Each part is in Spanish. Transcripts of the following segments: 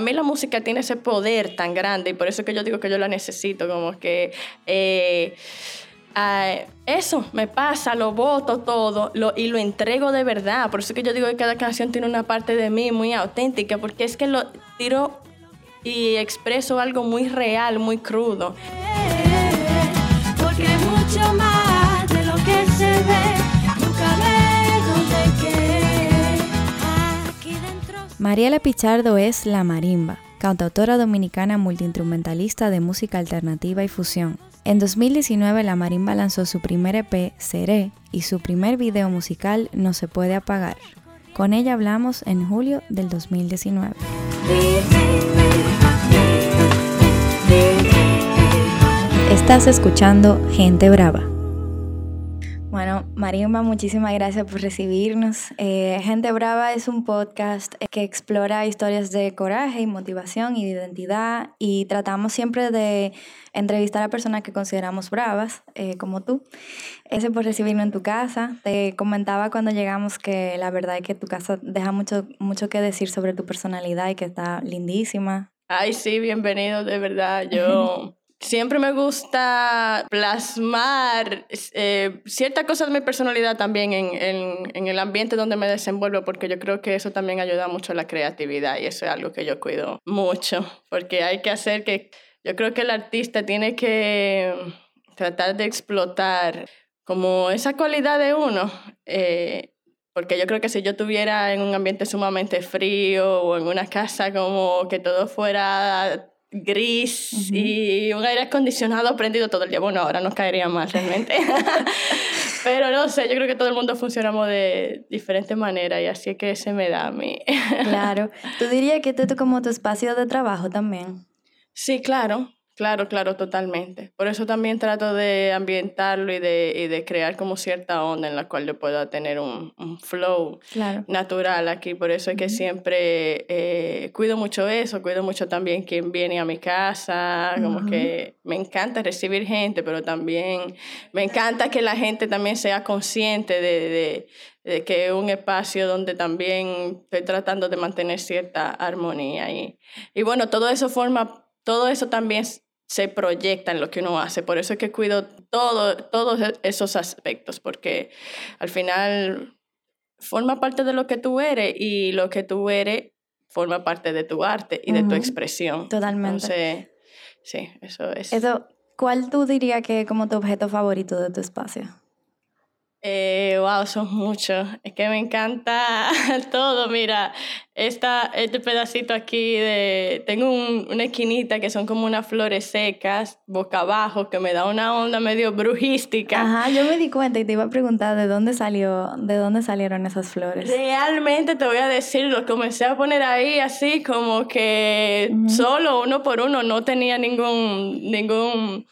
para mí la música tiene ese poder tan grande y por eso es que yo digo que yo la necesito, como que... Eh, eso me pasa, lo voto todo y lo entrego de verdad. Por eso es que yo digo que cada canción tiene una parte de mí muy auténtica, porque es que lo tiro y expreso algo muy real, muy crudo. Mariela Pichardo es La Marimba, cantautora dominicana multiinstrumentalista de música alternativa y fusión. En 2019 La Marimba lanzó su primer EP, Seré, y su primer video musical, No se puede apagar. Con ella hablamos en julio del 2019. Estás escuchando Gente Brava. Bueno, Marimba, muchísimas gracias por recibirnos. Eh, Gente Brava es un podcast que explora historias de coraje y motivación y de identidad y tratamos siempre de entrevistar a personas que consideramos bravas, eh, como tú. Gracias por recibirnos en tu casa. Te comentaba cuando llegamos que la verdad es que tu casa deja mucho, mucho que decir sobre tu personalidad y que está lindísima. Ay, sí, bienvenido, de verdad. Yo... Siempre me gusta plasmar eh, ciertas cosas de mi personalidad también en, el ambiente donde me desenvuelvo, porque yo creo que eso también ayuda mucho a la creatividad y eso es algo que yo cuido mucho, porque hay que hacer que, yo creo que el artista tiene que tratar de explotar como esa cualidad de uno. Eh, porque yo creo que si yo tuviera en un ambiente sumamente frío o en una casa como que todo fuera gris y un aire acondicionado prendido todo el día. Bueno, ahora nos caería más realmente. Pero no sé, yo creo que todo el mundo funcionamos de diferente manera y así es que se me da a mí. claro. ¿Tú dirías que esto es como tu espacio de trabajo también? Sí, claro. Claro, claro, totalmente. Por eso también trato de ambientarlo y de, y de crear como cierta onda en la cual yo pueda tener un, un flow natural aquí. Por eso es que siempre eh, cuido mucho eso, cuido mucho también quien viene a mi casa, como que me encanta recibir gente, pero también me encanta que la gente también sea consciente de, de, de que es un espacio donde también estoy tratando de mantener cierta armonía. Y, y bueno, todo eso forma, todo eso también se proyecta en lo que uno hace. Por eso es que cuido todo, todos e-, esos aspectos, porque al final forma parte de lo que tú eres y lo que tú eres forma parte de tu arte y de tu expresión. Totalmente. Entonces, sí, eso es. Eso, ¿Cuál tú dirías que es como tu objeto favorito de tu espacio? Eh, wow, son muchos. Es que me encanta todo. Mira, esta, este pedacito aquí de... Tengo una esquinita que son como unas flores secas, boca abajo, que me da una onda medio brujística. Ajá, yo me di cuenta y te iba a preguntar de dónde salió, de dónde salieron esas flores. Realmente te voy a decir, lo comencé a poner ahí así como que solo uno por uno, no tenía ningún... ningún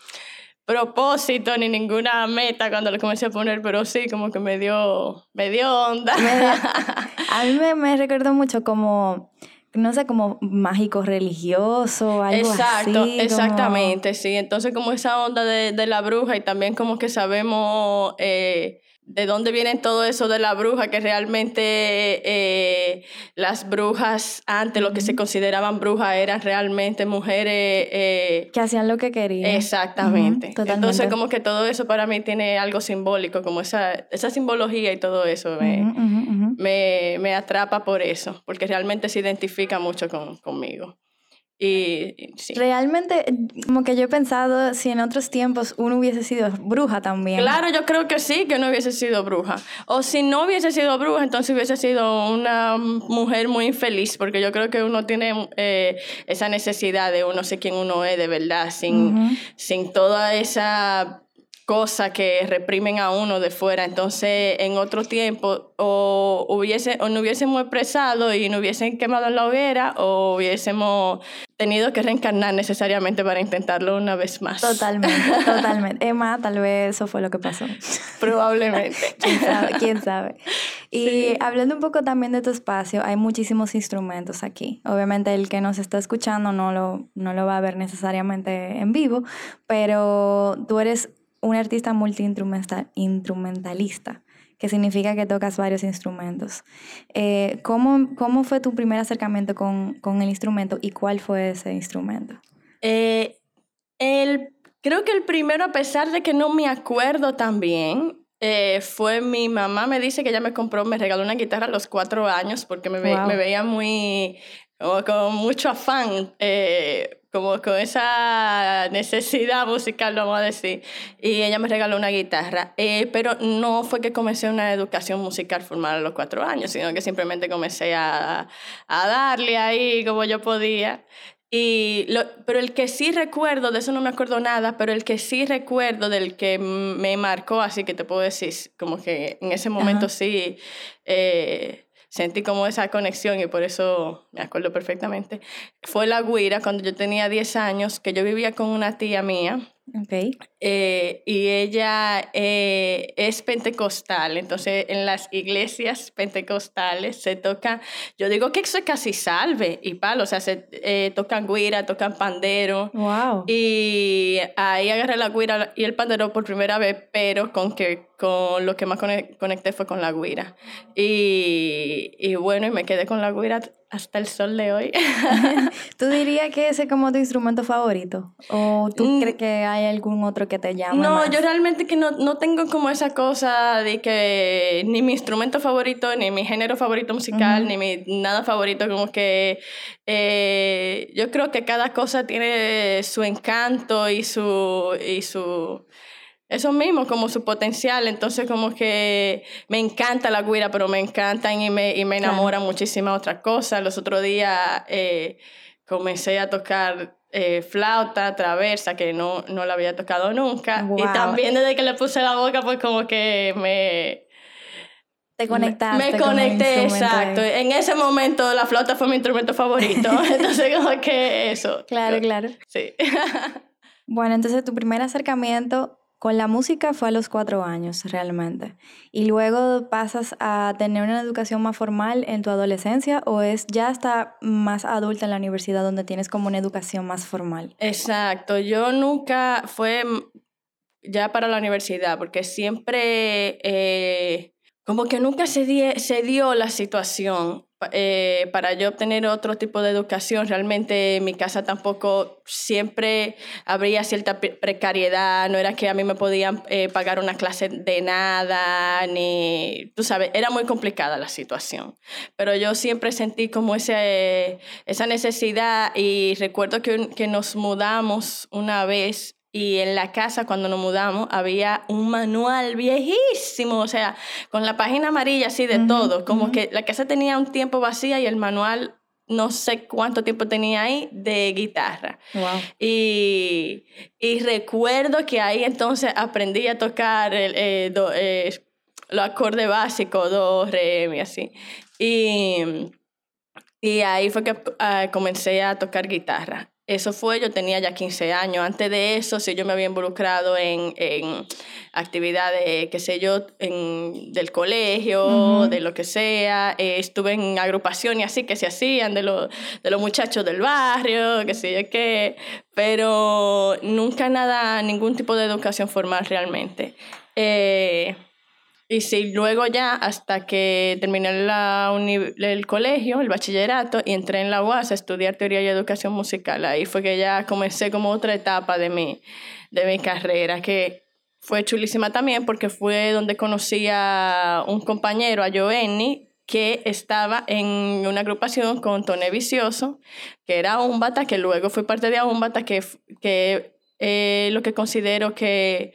propósito ni ninguna meta cuando lo comencé a poner, pero sí, como que me dio, me dio onda. a mí me, me recordó mucho como no sé, como mágico religioso, algo Exacto, así. Exactamente, sí. Entonces como esa onda de, de, la bruja y también como que sabemos eh, de dónde viene todo eso de la bruja, que realmente eh, las brujas antes, lo que se consideraban brujas, eran realmente mujeres... Eh, que hacían lo que querían. Exactamente. Entonces como que todo eso para mí tiene algo simbólico, como esa, esa simbología y todo eso me, me, me, atrapa por eso, porque realmente se identifica mucho con, conmigo. Y, Realmente, como que yo he pensado si en otros tiempos uno hubiese sido bruja también. Claro, yo creo que sí, que no hubiese sido bruja. O si no hubiese sido bruja, entonces hubiese sido una mujer muy infeliz, porque yo creo que uno tiene eh, esa necesidad de uno sé quién uno es de verdad, sin, sin toda esa cosa que reprimen a uno de fuera. Entonces, en otro tiempo, o, hubiese, o no hubiésemos expresado y no hubiesen quemado en la hoguera, o hubiésemos tenido que reencarnar necesariamente para intentarlo una vez más. Totalmente, totalmente. Emma, tal vez eso fue lo que pasó. Probablemente. ¿Quién sabe? ¿Quién sabe? Y hablando un poco también de tu espacio, hay muchísimos instrumentos aquí. Obviamente el que nos está escuchando no lo, no lo va a ver necesariamente en vivo, pero tú eres un artista multiinstrumentalista. Que significa que tocas varios instrumentos. Eh, ¿cómo, ¿cómo, fue tu primer acercamiento con, con, el instrumento y cuál fue ese instrumento? Eh, el, creo que el primero, a pesar de que no me acuerdo tan bien, eh, fue mi mamá me dice que ella me compró, me regaló una guitarra a los cuatro años porque me, me veía muy, como con mucho afán, eh, como con esa necesidad musical, vamos a decir. Y ella me regaló una guitarra. Eh, pero no fue que comencé una educación musical formal a los cuatro años, sino que simplemente comencé a, a darle ahí como yo podía. Y lo, pero el que sí recuerdo, de eso no me acuerdo nada, pero el que sí recuerdo del que me marcó, así que te puedo decir, como que en ese momento sí eh, sentí como esa conexión y por eso me acuerdo perfectamente, fue la guira cuando yo tenía 10 años, que yo vivía con una tía mía Okay. Eh, y ella eh, es pentecostal, entonces en las iglesias pentecostales se toca, yo digo que eso es casi salve y palo, o sea, se eh, tocan guira, tocan pandero. Wow. Y ahí agarré la guira y el pandero por primera vez, pero con que con lo que más conecté fue con la guira. Y, y bueno, y me quedé con la guira hasta el sol de hoy. ¿Tú dirías que ese es como tu instrumento favorito? ¿O tú mm. crees que hay algún otro que te llame? No, yo realmente que no, no, tengo como esa cosa de que ni mi instrumento favorito, ni mi género favorito musical, ni mi nada favorito, como que eh, yo creo que cada cosa tiene su encanto y su... Y su eso mismo, como su potencial. Entonces, como que me encanta la guira, pero me encantan y me, y me enamoran muchísimas otras cosas. Los otros días eh, comencé a tocar eh, flauta, traversa, que no, no la había tocado nunca. Y también desde que le puse la boca, pues como que me... Te conectaste. Me, conecté, exacto. En ese momento la flauta fue mi instrumento favorito. entonces, como que eso. Claro, claro. Sí. bueno, entonces tu primer acercamiento con la música fue a los cuatro años realmente. ¿Y luego pasas a tener una educación más formal en tu adolescencia o es ya hasta más adulta en la universidad donde tienes como una educación más formal? Exacto, yo nunca fue ya para la universidad porque siempre... Eh, como que nunca se, se dio la situación eh, para yo obtener otro tipo de educación. Realmente en mi casa tampoco siempre habría cierta precariedad, no era que a mí me podían eh, pagar una clase de nada, ni, tú sabes, era muy complicada la situación. Pero yo siempre sentí como ese, esa necesidad y recuerdo que, que nos mudamos una vez y en la casa, cuando nos mudamos, había un manual viejísimo, o sea, con la página amarilla así de todo, como que la casa tenía un tiempo vacía y el manual no sé cuánto tiempo tenía ahí de guitarra. Y, y, recuerdo que ahí entonces aprendí a tocar el, eh, eh, los acordes básicos, do, re, mi, así. Y, y ahí fue que ah, comencé a tocar guitarra. Eso fue, yo tenía ya 15 años. Antes de eso, sí, yo me había involucrado en, en actividades, qué sé yo, en, del colegio, de lo que sea. Eh, estuve en agrupaciones así que se hacían de, de los muchachos del barrio, qué sé yo qué. Pero nunca nada, ningún tipo de educación formal realmente. Eh, y sí, luego ya hasta que terminé la el colegio, el bachillerato, y entré en la UAS a estudiar teoría y educación musical. Ahí fue que ya comencé como otra etapa de mi, de mi carrera, que fue chulísima también porque fue donde conocí a un compañero, a Joenny, que estaba en una agrupación con Tone Vicioso, que era un bata que luego fue parte de un bata que, que eh, lo que considero que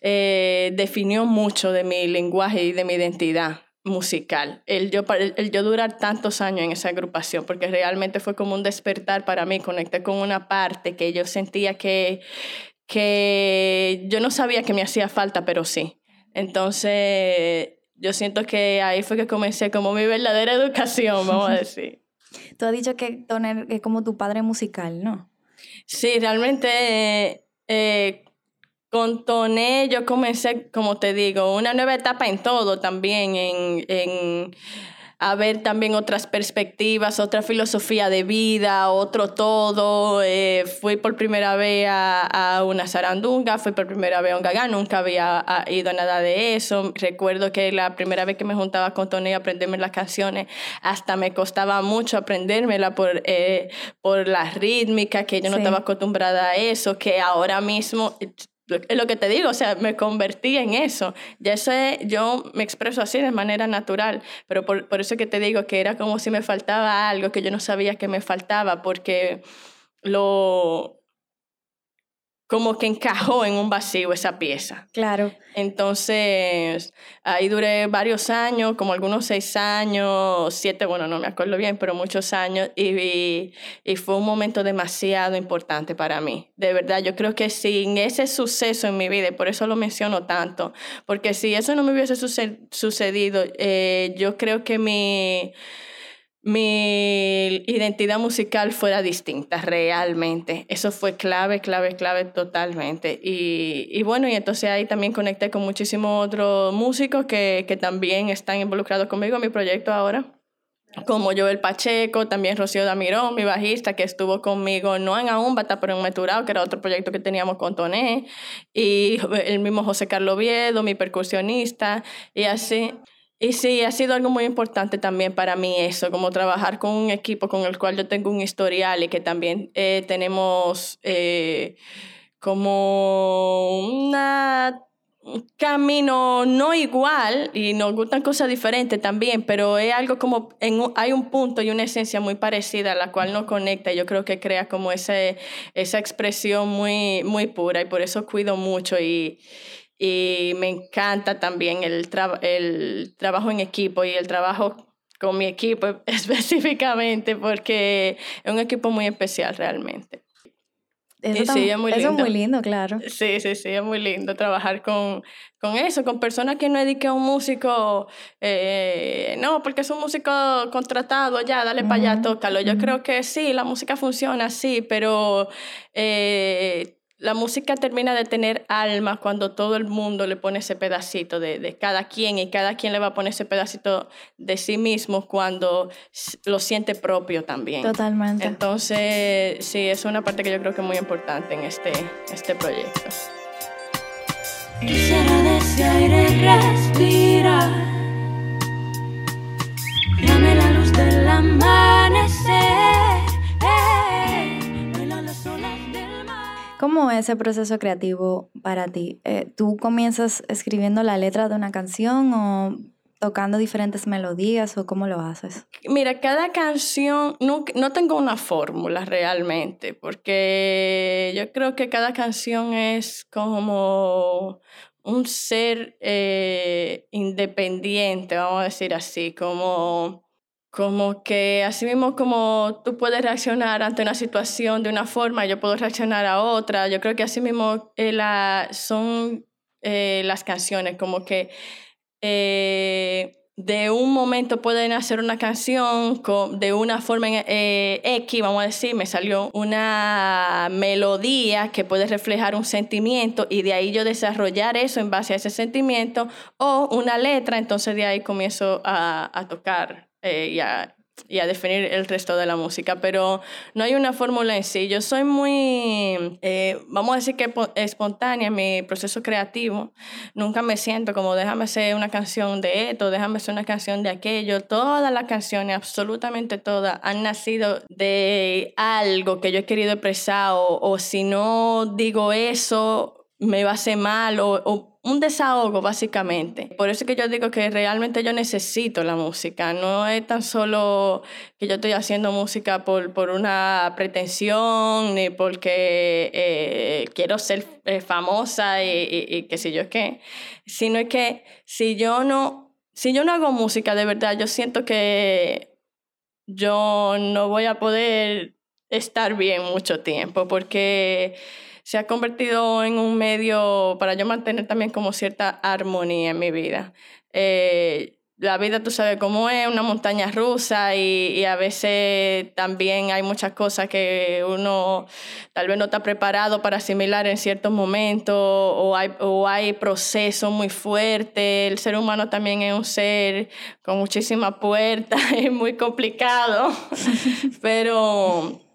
eh, definió mucho de mi lenguaje y de mi identidad musical. El yo, el, yo durar tantos años en esa agrupación, porque realmente fue como un despertar para mí, conecté con una parte que yo sentía que, que yo no sabía que me hacía falta, pero sí. Entonces, yo siento que ahí fue que comencé como mi verdadera educación, vamos a decir. Tú has dicho que Toner es como tu padre musical, ¿no? Sí, realmente eh, con Toné yo comencé, como te digo, una nueva etapa en todo también, en, en a ver también otras perspectivas, otra filosofía de vida, otro todo. Eh, fui por primera vez a, una zarandunga, fui por primera vez a un gagán, nunca había ido a nada de eso. Recuerdo que la primera vez que me juntaba con Tony a aprenderme las canciones, hasta me costaba mucho aprendérmela por, eh, por la rítmica, que yo no estaba acostumbrada a eso, que ahora mismo lo que te digo, o sea, me convertí en eso. Ya sé, yo me expreso así de manera natural, pero por, por eso que te digo que era como si me faltaba algo que yo no sabía que me faltaba, porque lo, como que encajó en un vacío esa pieza. Claro. Entonces, ahí duré varios años, como algunos seis años, siete, bueno, no me acuerdo bien, pero muchos años, y, y fue un momento demasiado importante para mí. De verdad, yo creo que sin ese suceso en mi vida, y por eso lo menciono tanto, porque si eso no me hubiese sucedido, eh, yo creo que mi mi identidad musical fuera distinta realmente. Eso fue clave, clave, clave totalmente. Y, y bueno, y entonces ahí también conecté con muchísimos otros músicos que, que también están involucrados conmigo en mi proyecto ahora como Joel Pacheco, también Rocío Damirón, mi bajista, que estuvo conmigo no en Aúmbata, pero en Meturao, que era otro proyecto que teníamos con Toné, y el mismo José Carlos Viedo, mi percusionista, y así. Y sí, ha sido algo muy importante también para mí eso, como trabajar con un equipo con el cual yo tengo un historial y que también eh, tenemos eh, como una, un camino no igual y nos gustan cosas diferentes también, pero es algo como, en, hay un punto y una esencia muy parecida a la cual nos conecta y yo creo que crea como ese, esa expresión muy, muy pura y por eso cuido mucho y y me encanta también el, el trabajo en equipo y el trabajo con mi equipo específicamente porque es un equipo muy especial realmente. Eso, sí, es muy lindo. muy lindo, claro. Sí, sí, sí, es muy lindo trabajar con, con eso, con personas que no dediquen a un músico, eh, no, porque es un músico contratado, ya, dale para allá, tócalo. Yo creo que sí, la música funciona así, pero eh, la música termina de tener alma cuando todo el mundo le pone ese pedacito de, de, cada quien y cada quien le va a poner ese pedacito de sí mismo cuando lo siente propio también. Totalmente. Entonces, sí, es una parte que yo creo que es muy importante en este, este proyecto. Quisiera respirar. Dame la luz del amanecer. ¿Cómo es ese proceso creativo para ti? Eh, ¿Tú comienzas escribiendo la letra de una canción o tocando diferentes melodías o cómo lo haces? Mira, cada canción, no, no tengo una fórmula realmente, porque yo creo que cada canción es como un ser eh, independiente, vamos a decir así, como como que así mismo como tú puedes reaccionar ante una situación de una forma, yo puedo reaccionar a otra. Yo creo que así mismo eh, la, son eh, las canciones, como que eh, de un momento pueden hacer una canción de una forma X, vamos a decir, me salió una melodía que puede reflejar un sentimiento y de ahí yo desarrollar eso en base a ese sentimiento o una letra, entonces de ahí comienzo a tocar eh, y, a, y, a, definir el resto de la música, pero no hay una fórmula en sí. Yo soy muy, eh, vamos a decir que espontánea en mi proceso creativo. Nunca me siento como déjame hacer una canción de esto, déjame hacer una canción de aquello. Todas las canciones, absolutamente todas, han nacido de algo que yo he querido expresar o, o si no digo eso, me va a hacer mal o, o, un desahogo básicamente. Por eso es que yo digo que realmente yo necesito la música, no es tan solo que yo estoy haciendo música por, por una pretensión ni porque eh, quiero ser eh, famosa y, y, y qué sé yo sino es que si yo no, si yo no hago música de verdad, yo siento que yo no voy a poder estar bien mucho tiempo porque se ha convertido en un medio para yo mantener también como cierta armonía en mi vida. Eh, la vida tú sabes cómo es, una montaña rusa y, a veces también hay muchas cosas que uno tal vez no está preparado para asimilar en ciertos momentos o hay, o hay procesos muy fuertes. El ser humano también es un ser con muchísimas puertas, es muy complicado, pero...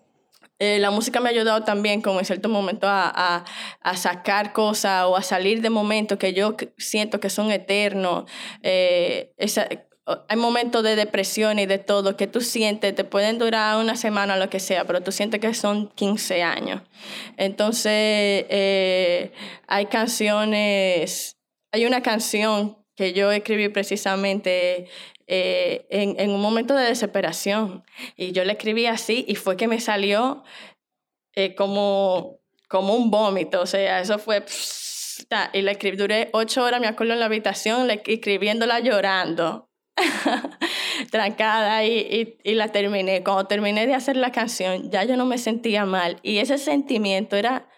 Eh, la música me ha ayudado también como en ciertos momentos a, a, sacar cosas o a salir de momentos que yo siento que son eternos. Eh, hay momentos de depresión y de todo que tú sientes, te pueden durar una semana o lo que sea, pero tú sientes que son 15 años. Entonces, eh, hay canciones, hay una canción que yo escribí precisamente eh, en, en, un momento de desesperación. Y yo le escribí así y fue que me salió eh, como, como un vómito. O sea, eso fue... y la escribí, duré ocho horas, me acuerdo, en la habitación, escribiéndola llorando. trancada y, y, y, la terminé. Cuando terminé de hacer la canción, ya yo no me sentía mal. Y ese sentimiento era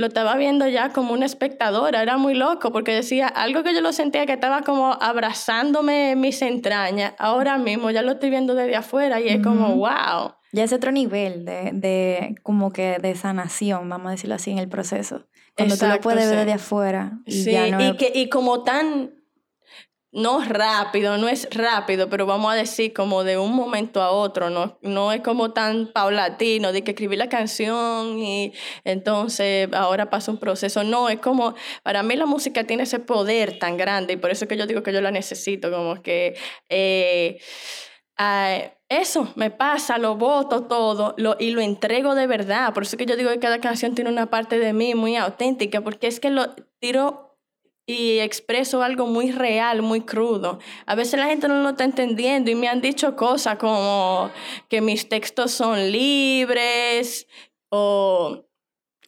lo estaba viendo ya como una espectadora, era muy loco porque decía algo que yo lo sentía que estaba como abrazándome mis entrañas, ahora mismo ya lo estoy viendo desde afuera y es como, wow. Ya es otro nivel de, de, como que de sanación, vamos a decirlo así, en el proceso. Cuando tú lo puedes ver desde afuera. Y sí, y, que, y como tan no rápido, no es rápido, pero vamos a decir como de un momento a otro, no, no es como tan paulatino, de que escribí la canción y entonces ahora pasa un proceso, no, es como, para mí la música tiene ese poder tan grande y por eso es que yo digo que yo la necesito, como que... Eh, eso me pasa, lo voto todo y lo entrego de verdad. Por eso es que yo digo que cada canción tiene una parte de mí muy auténtica, porque es que lo tiro y expreso algo muy real, muy crudo. A veces la gente no lo está entendiendo y me han dicho cosas como que mis textos son libres o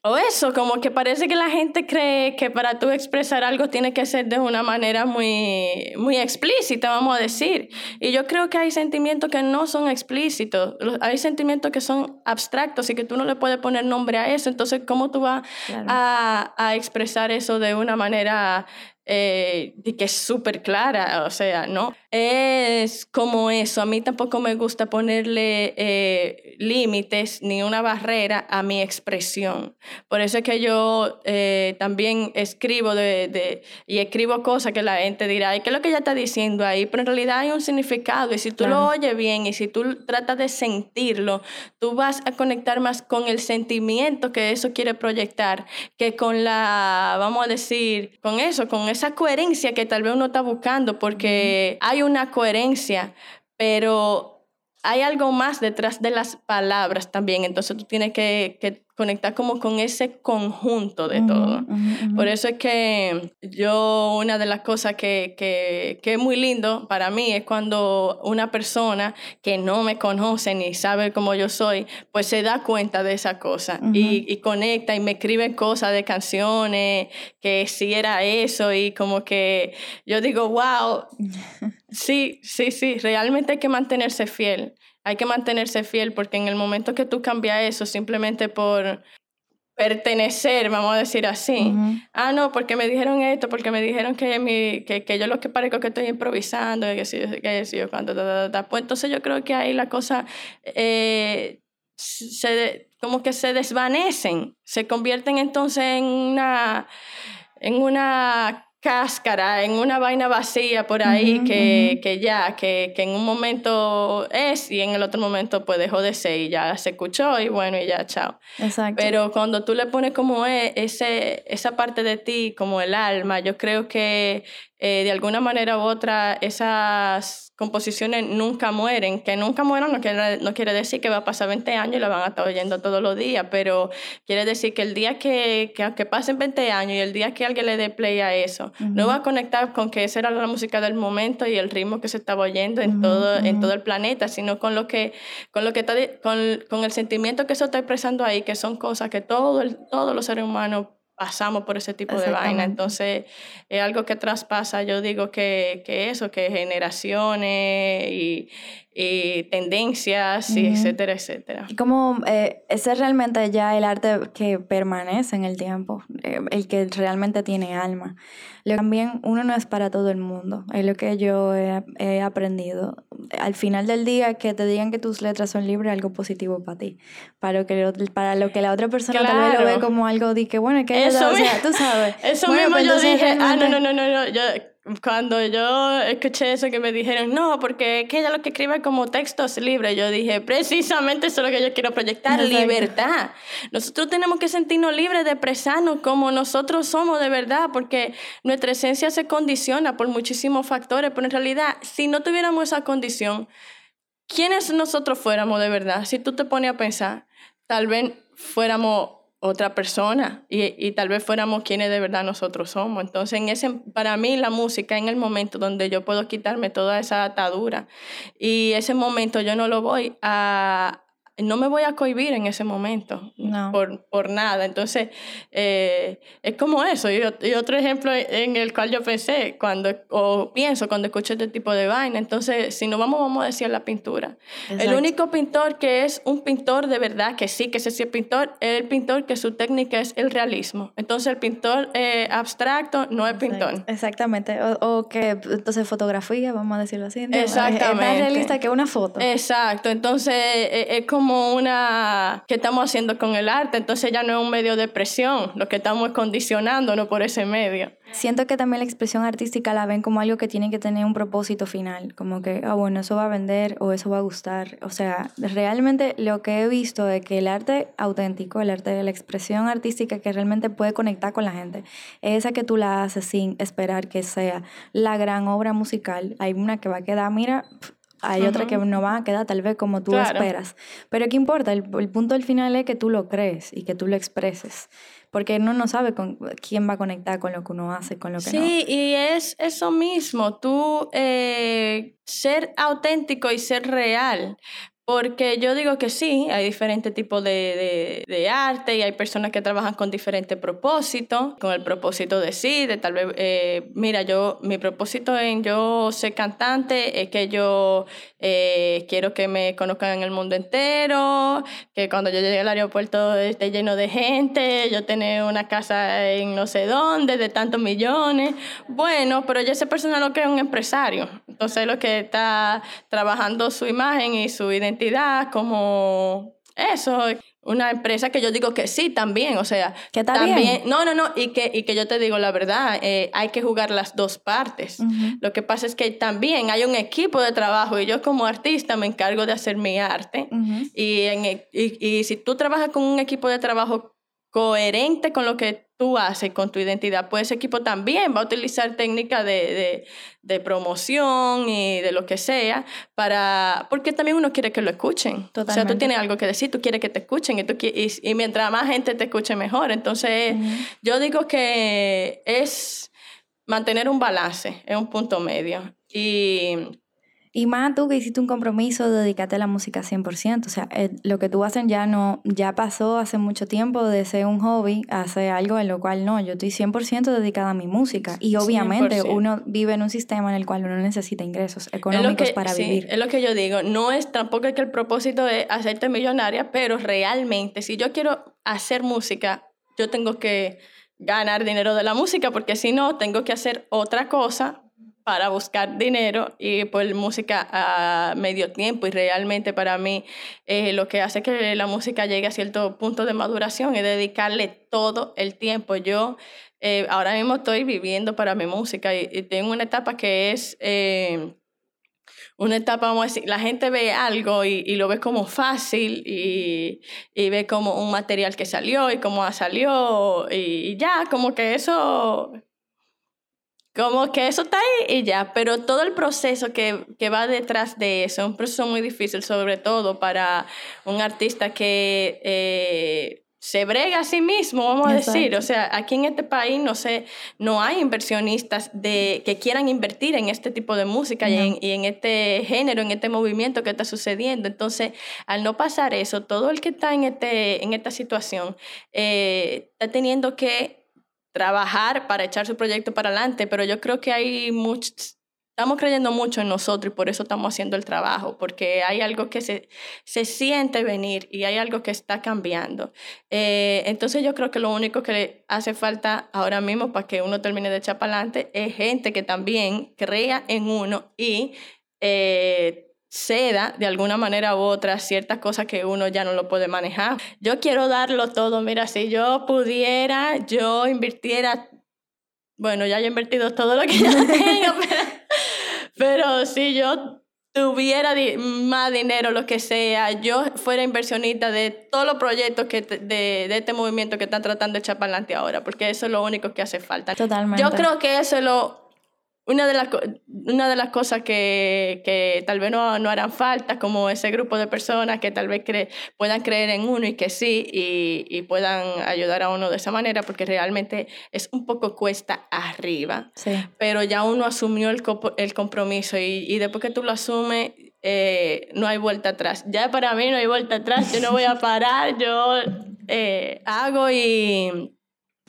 o eso, como que parece que la gente cree que para tú expresar algo tiene que ser de una manera muy, muy explícita, vamos a decir. Y yo creo que hay sentimientos que no son explícitos, hay sentimientos que son abstractos y que tú no le puedes poner nombre a eso. Entonces, ¿cómo tú vas a, a, expresar eso de una manera eh, que es súper clara, o sea, ¿no? Es como eso, a mí tampoco me gusta ponerle eh, límites ni una barrera a mi expresión. Por eso es que yo eh, también escribo de, de, y escribo cosas que la gente dirá, ¿qué es lo que ella está diciendo ahí? Pero en realidad hay un significado y si tú lo oyes bien y si tú tratas de sentirlo, tú vas a conectar más con el sentimiento que eso quiere proyectar que con la, vamos a decir, con eso, con esa coherencia que tal vez uno está buscando, porque hay una coherencia, pero hay algo más detrás de las palabras también, entonces tú tienes que, conectar como con ese conjunto de todo. Por eso es que yo, una de las cosas que, que, que, es muy lindo para mí es cuando una persona que no me conoce ni sabe cómo yo soy, pues se da cuenta de esa cosa y, y, conecta y me escribe cosas de canciones, que si era eso y como que yo digo, wow, sí, sí, sí, realmente hay que mantenerse fiel hay que mantenerse fiel porque en el momento que tú cambias eso simplemente por pertenecer, vamos a decir así, ah, no, porque me dijeron esto, porque me dijeron que, mi, que, que yo lo que parezco que estoy improvisando, que si, que si yo cuando, pues entonces yo creo que ahí la cosa eh, se, como que se desvanecen, se convierten entonces en una, en una cáscara, en una vaina vacía por ahí que, que, ya, que, que, en un momento es y en el otro momento pues dejó de ser y ya se escuchó y bueno y ya, chao. Exacto. Pero cuando tú le pones como es, ese, esa parte de ti, como el alma, yo creo que eh, de alguna manera u otra esas composiciones nunca mueren. Que nunca mueran no quiere, no quiere decir que va a pasar 20 años y la van a estar oyendo todos los días, pero quiere decir que el día que, que, que pasen 20 años y el día que alguien le dé play a eso, no va a conectar con que esa era la música del momento y el ritmo que se estaba oyendo en, todo, en todo el planeta, sino con lo que, con lo que está, con, con el sentimiento que eso está expresando ahí, que son cosas que todo el, todos los seres humanos pasamos por ese tipo de vaina. Entonces, es algo que traspasa, yo digo que, que eso, que generaciones y, y tendencias, y etcétera, etcétera. Y como eh, ese es realmente ya el arte que permanece en el tiempo, eh, el que realmente tiene alma. Lo, también uno no es para todo el mundo, es lo que yo he, aprendido. Al final del día, que te digan que tus letras son libres, algo positivo para ti. Para lo que, para lo que la otra persona tal vez lo ve como algo de que, bueno, que eso, o sea, tú sabes. Eso mismo pues yo dije, ah, no, no, no, no, no, yo cuando yo escuché eso que me dijeron, no, porque que ella lo que escribe como textos libres, yo dije, precisamente eso es lo que yo quiero proyectar, libertad. Nosotros tenemos que sentirnos libres de expresarnos como nosotros somos de verdad, porque nuestra esencia se condiciona por muchísimos factores, pero en realidad, si no tuviéramos esa condición, ¿quiénes nosotros fuéramos de verdad? Si tú te pones a pensar, tal vez fuéramos otra persona y, y, tal vez fuéramos quienes de verdad nosotros somos. Entonces, en ese, para mí la música en el momento donde yo puedo quitarme toda esa atadura y ese momento yo no lo voy a, no me voy a cohibir en ese momento por, por, nada. Entonces, eh, es como eso. Y, otro ejemplo en el cual yo pensé, cuando, o pienso cuando escucho este tipo de vaina. Entonces, si no vamos, vamos a decir la pintura. El único pintor que es un pintor de verdad, que sí, que ese sí es pintor, es el pintor que su técnica es el realismo. Entonces, el pintor eh, abstracto no es pintor. Exactamente. O, que, entonces, fotografía, vamos a decirlo así. Exactamente. Es más realista que una foto. Exacto. Entonces, e, es como una que estamos haciendo con el arte, entonces ya no es un medio de presión, lo que estamos es condicionándonos por ese medio. Siento que también la expresión artística la ven como algo que tiene que tener un propósito final, como que, ah, bueno, eso va a vender o eso va a gustar. O sea, realmente lo que he visto es que el arte auténtico, el arte de la expresión artística que realmente puede conectar con la gente, es esa que tú la haces sin esperar que sea la gran obra musical. Hay una que va a quedar, mira, hay otra que no va a quedar tal vez como tú esperas. Pero ¿qué importa? El, punto del final es que tú lo crees y que tú lo expreses. Porque uno no sabe con quién va a conectar con lo que uno hace, con lo que no. Sí, y es eso mismo, tú eh, ser auténtico y ser real. Porque yo digo que sí, hay diferentes tipos de, arte y hay personas que trabajan con diferentes propósitos, con el propósito de sí, de tal vez, eh, mira, yo, mi propósito en yo ser cantante es que yo eh, quiero que me conozcan en el mundo entero, que cuando yo llegue al aeropuerto esté lleno de gente, yo tener una casa en no sé dónde, de tantos millones. Bueno, pero ya esa persona lo que es un empresario, entonces lo que está trabajando su imagen y su identidad como eso, una empresa que yo digo que sí también, o sea, que también, no, no, no, y que, y que yo te digo la verdad, eh, hay que jugar las dos partes. Lo que pasa es que también hay un equipo de trabajo y yo como artista me encargo de hacer mi arte y, en, y, y si tú trabajas con un equipo de trabajo coherente con lo que tú haces, con tu identidad, pues ese equipo también va a utilizar técnicas de, de, promoción y de lo que sea, para, porque también uno quiere que lo escuchen. O sea, tú tienes algo que decir, tú quieres que te escuchen y, tú, y, mientras más gente te escuche mejor. Entonces, yo digo que es mantener un balance, es un punto medio. Y y más tú que hiciste un compromiso de dedicarte a la música 100%. O sea, eh, lo que tú haces ya no, ya pasó hace mucho tiempo de ser un hobby a hacer algo en lo cual no. Yo estoy 100% dedicada a mi música. Y obviamente uno vive en un sistema en el cual uno necesita ingresos económicos para vivir. Es lo que yo digo. No es tampoco que el propósito es hacerte millonaria, pero realmente, si yo quiero hacer música, yo tengo que ganar dinero de la música, porque si no, tengo que hacer otra cosa para buscar dinero y por música a medio tiempo y realmente para mí eh, lo que hace que la música llegue a cierto punto de maduración es dedicarle todo el tiempo. Yo eh, ahora mismo estoy viviendo para mi música y, tengo una etapa que es... Eh, una etapa, vamos a decir, la gente ve algo y, lo ve como fácil y, y, ve como un material que salió y cómo salió y ya, como que eso como que eso está ahí y ya, pero todo el proceso que, que, va detrás de eso es un proceso muy difícil, sobre todo para un artista que eh, se brega a sí mismo, vamos a decir. O sea, aquí en este país no sé, no hay inversionistas de, que quieran invertir en este tipo de música y, en, y, en, este género, en este movimiento que está sucediendo. Entonces, al no pasar eso, todo el que está en, este, en esta situación eh, está teniendo que trabajar para echar su proyecto para adelante, pero yo creo que hay muchos estamos creyendo mucho en nosotros y por eso estamos haciendo el trabajo, porque hay algo que se, se siente venir y hay algo que está cambiando. Eh, entonces yo creo que lo único que hace falta ahora mismo para que uno termine de echar para adelante es gente que también crea en uno y eh, ceda de alguna manera u otra ciertas cosas que uno ya no lo puede manejar. Yo quiero darlo todo, mira, si yo pudiera, yo invirtiera, bueno, ya he invertido todo lo que yo tengo, pero, si yo tuviera más dinero, lo que sea, yo fuera inversionista de todos los proyectos que de, de, este movimiento que están tratando de echar para adelante ahora, porque eso es lo único que hace falta. Totalmente. Yo creo que eso es lo una de las, una de las cosas que, que tal vez no, no, harán falta, como ese grupo de personas que tal vez puedan creer en uno y que sí, y, y, puedan ayudar a uno de esa manera, porque realmente es un poco cuesta arriba, sí. pero ya uno asumió el, el compromiso y, y, después que tú lo asumes, eh, no hay vuelta atrás. Ya para mí no hay vuelta atrás, yo no voy a parar, yo eh, hago y,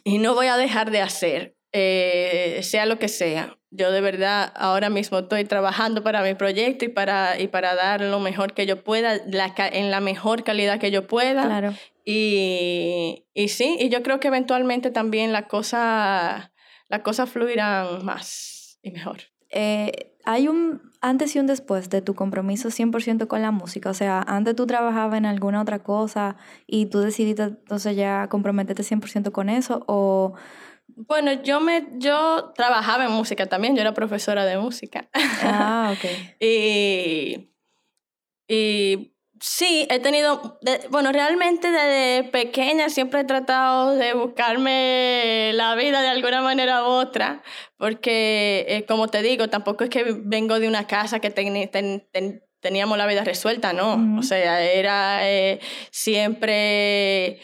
y no voy a dejar de hacer, eh, sea lo que sea yo de verdad ahora mismo estoy trabajando para mi proyecto y para, y para dar lo mejor que yo pueda, la, en la mejor calidad que yo pueda. Claro. Y, y sí, y yo creo que eventualmente también las cosas la cosa fluirán más y mejor. Eh, hay un antes y un después de tu compromiso 100% con la música. O sea, antes tú trabajabas en alguna otra cosa y tú decidiste entonces ya comprometerte 100% con eso o bueno, yo me yo trabajaba en música también, yo era profesora de música. Ah, ok. y, y sí, he tenido, bueno, realmente desde pequeña siempre he tratado de buscarme la vida de alguna manera u otra, porque eh, como te digo, tampoco es que vengo de una casa que teníamos la vida resuelta, no. O sea, era eh, siempre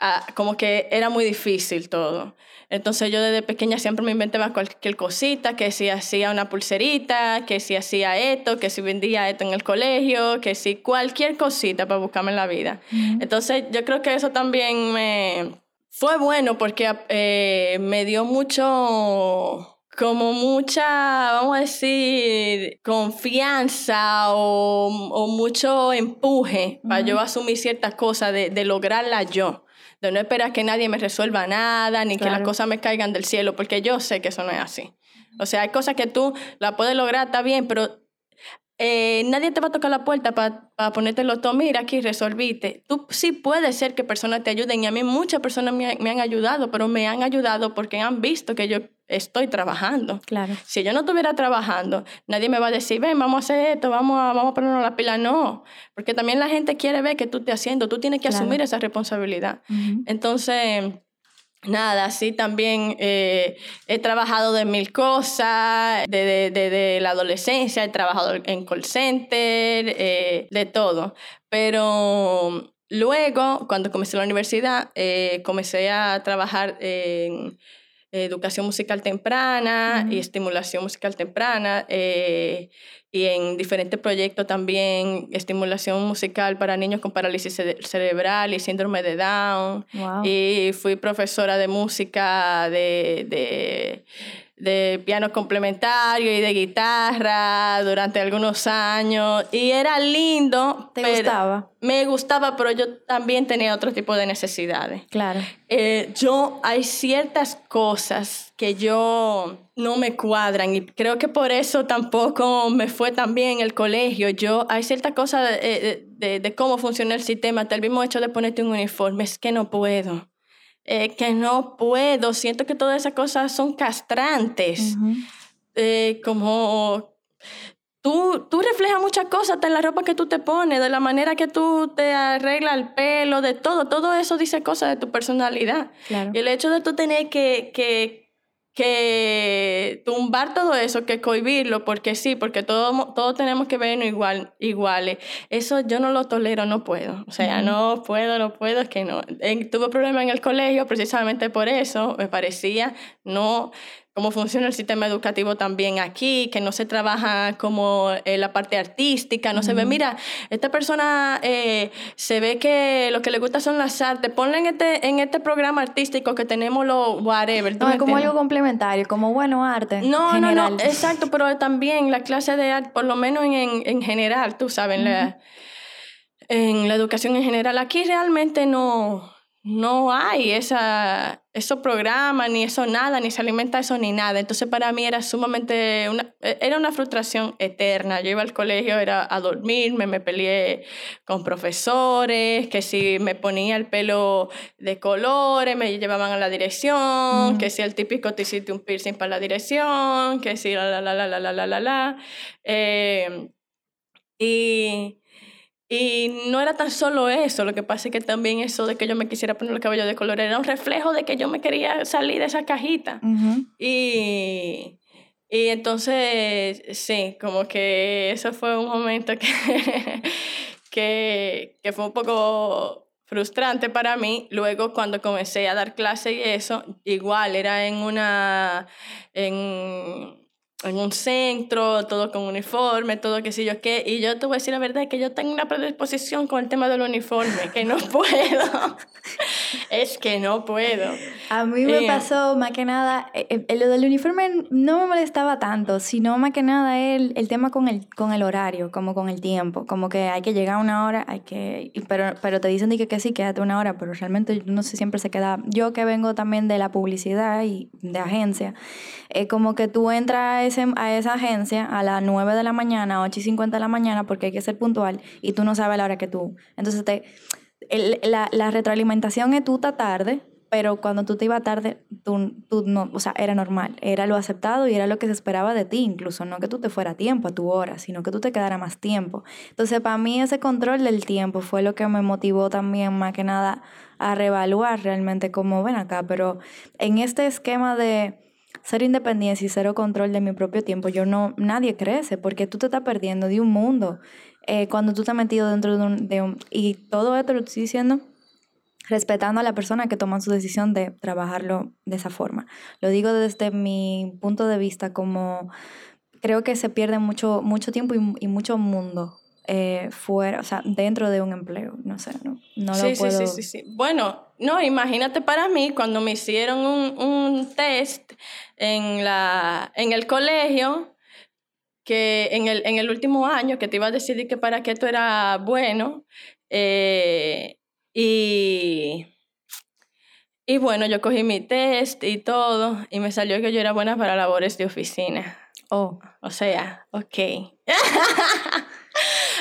ah, como que era muy difícil todo. Entonces yo desde pequeña siempre me inventaba cualquier cosita, que si hacía una pulserita, que si hacía esto, que si vendía esto en el colegio, que si cualquier cosita para buscarme la vida. Entonces yo creo que eso también me fue bueno porque eh, me dio mucho como mucha, vamos a decir, confianza o, o mucho empuje para yo asumir ciertas cosas, de, de lograrla yo de no esperar que nadie me resuelva nada, ni que las cosas me caigan del cielo, porque yo sé que eso no es así. O sea, hay cosas que tú la puedes lograr, está bien, pero eh, nadie te va a tocar la puerta para pa ponértelo todo, mira aquí, resolviste. Tú sí puedes ser que personas te ayuden y a mí muchas personas me, me, han ayudado, pero me han ayudado porque han visto que yo estoy trabajando. Claro. Si yo no estuviera trabajando, nadie me va a decir, ven, vamos a hacer esto, vamos a, vamos a ponernos la pila. No, porque también la gente quiere ver que tú estés haciendo, tú tienes que asumir esa responsabilidad. Entonces Nada, sí, también eh, he trabajado de mil cosas, de, de, de, la adolescencia, he trabajado en call center, eh, de todo. Pero luego, cuando comencé la universidad, eh, comencé a trabajar en educación musical temprana y estimulación musical temprana y en diferentes proyectos también estimulación musical para niños con parálisis cerebral y síndrome de Down. Y fui profesora de música de, de de piano complementario y de guitarra durante algunos años y era lindo. ¿Te gustaba? Me gustaba, pero yo también tenía otro tipo de necesidades. Claro. Eh, yo, hay ciertas cosas que yo no me cuadran y creo que por eso tampoco me fue tan bien en el colegio. Yo, hay ciertas cosas de, de, de cómo funciona el sistema, hasta el mismo hecho de ponerte un uniforme, es que no puedo. Eh, que no puedo, siento que todas esas cosas son castrantes. Eh, como tú, tú reflejas muchas cosas en la ropa que tú te pones, de la manera que tú te arreglas el pelo, de todo, todo eso dice cosas de tu personalidad. Y el hecho de tú tener que, que que tumbar todo eso, que cohibirlo, porque sí, porque todos todo tenemos que vernos igual, iguales. Eso yo no lo tolero, no puedo. O sea, no puedo, no puedo, es que no. tuve problemas en el colegio precisamente por eso, me parecía, no, cómo funciona el sistema educativo también aquí, que no se trabaja como en la parte artística, no se ve, mira, esta persona eh, se ve que lo que le gusta son las artes, ponle en este, en este programa artístico que tenemos los whatever. No, es como algo complementario, como bueno, arte. No, no, no, exacto, pero también la clase de arte, por lo menos en, en, general, tú sabes, la, en la educación en general, aquí realmente no no hay esa, esos programas, ni eso nada, ni se alimenta eso, ni nada. Entonces para mí era sumamente, una, e, era una frustración eterna. Yo iba al colegio, era a dormirme, me peleé con profesores, que si me ponía el pelo de colores, me llevaban a la dirección, que si el típico te hiciste un piercing para la dirección, que si la, la, la, la, la, la, la, la. Eh, y y no era tan solo eso, lo que pasa es que también eso de que yo me quisiera poner el cabello de color era un reflejo de que yo me quería salir de esa cajita. y, y entonces, sí, como que eso fue un momento que, que, que fue un poco frustrante para mí. Luego, cuando comencé a dar clase y eso, igual era en una... En, en un centro, todo con uniforme, todo qué sé yo qué. Y yo te voy a decir la verdad, que yo tengo una predisposición con el tema del uniforme, que no puedo. es que no puedo. A mí me pasó más que nada, eh, eh, lo del uniforme no me molestaba tanto, sino más que nada el, el tema con el, con el horario, como con el tiempo, como que hay que llegar a una hora, hay que, pero, pero te dicen que, que sí, quédate una hora, pero realmente no sé, siempre se queda, yo que vengo también de la publicidad y de agencia, es como que tú entras a, esa agencia a las 9 de la mañana, 8 y 50 de la mañana, porque hay que ser puntual y tú no sabes la hora que tú. Entonces, te, la, la, retroalimentación es tú tarde, pero cuando tú te ibas tarde, tú, tú, no, o sea, era normal, era lo aceptado y era lo que se esperaba de ti, incluso no que tú te fuera a tiempo, a tu hora, sino que tú te quedara más tiempo. Entonces, para mí ese control del tiempo fue lo que me motivó también más que nada a reevaluar realmente cómo ven acá, pero en este esquema de ser independiente y cero control de mi propio tiempo, yo no, nadie crece porque tú te estás perdiendo de un mundo eh, cuando tú te has metido dentro de un, de un... Y todo esto lo estoy diciendo respetando a la persona que toma su decisión de trabajarlo de esa forma. Lo digo desde mi punto de vista como creo que se pierde mucho, mucho tiempo y, y mucho mundo eh, fuera, o sea, dentro de un empleo, no sé, no, no lo puedo... Sí, sí, sí, sí. Bueno, no, imagínate para mí cuando me hicieron un, un test en, la, en el colegio, que en el, en el último año, que te iba a decidir que para qué tú era bueno, eh, y... Y bueno, yo cogí mi test y todo, y me salió que yo era buena para labores de oficina. Oh, o sea, ok.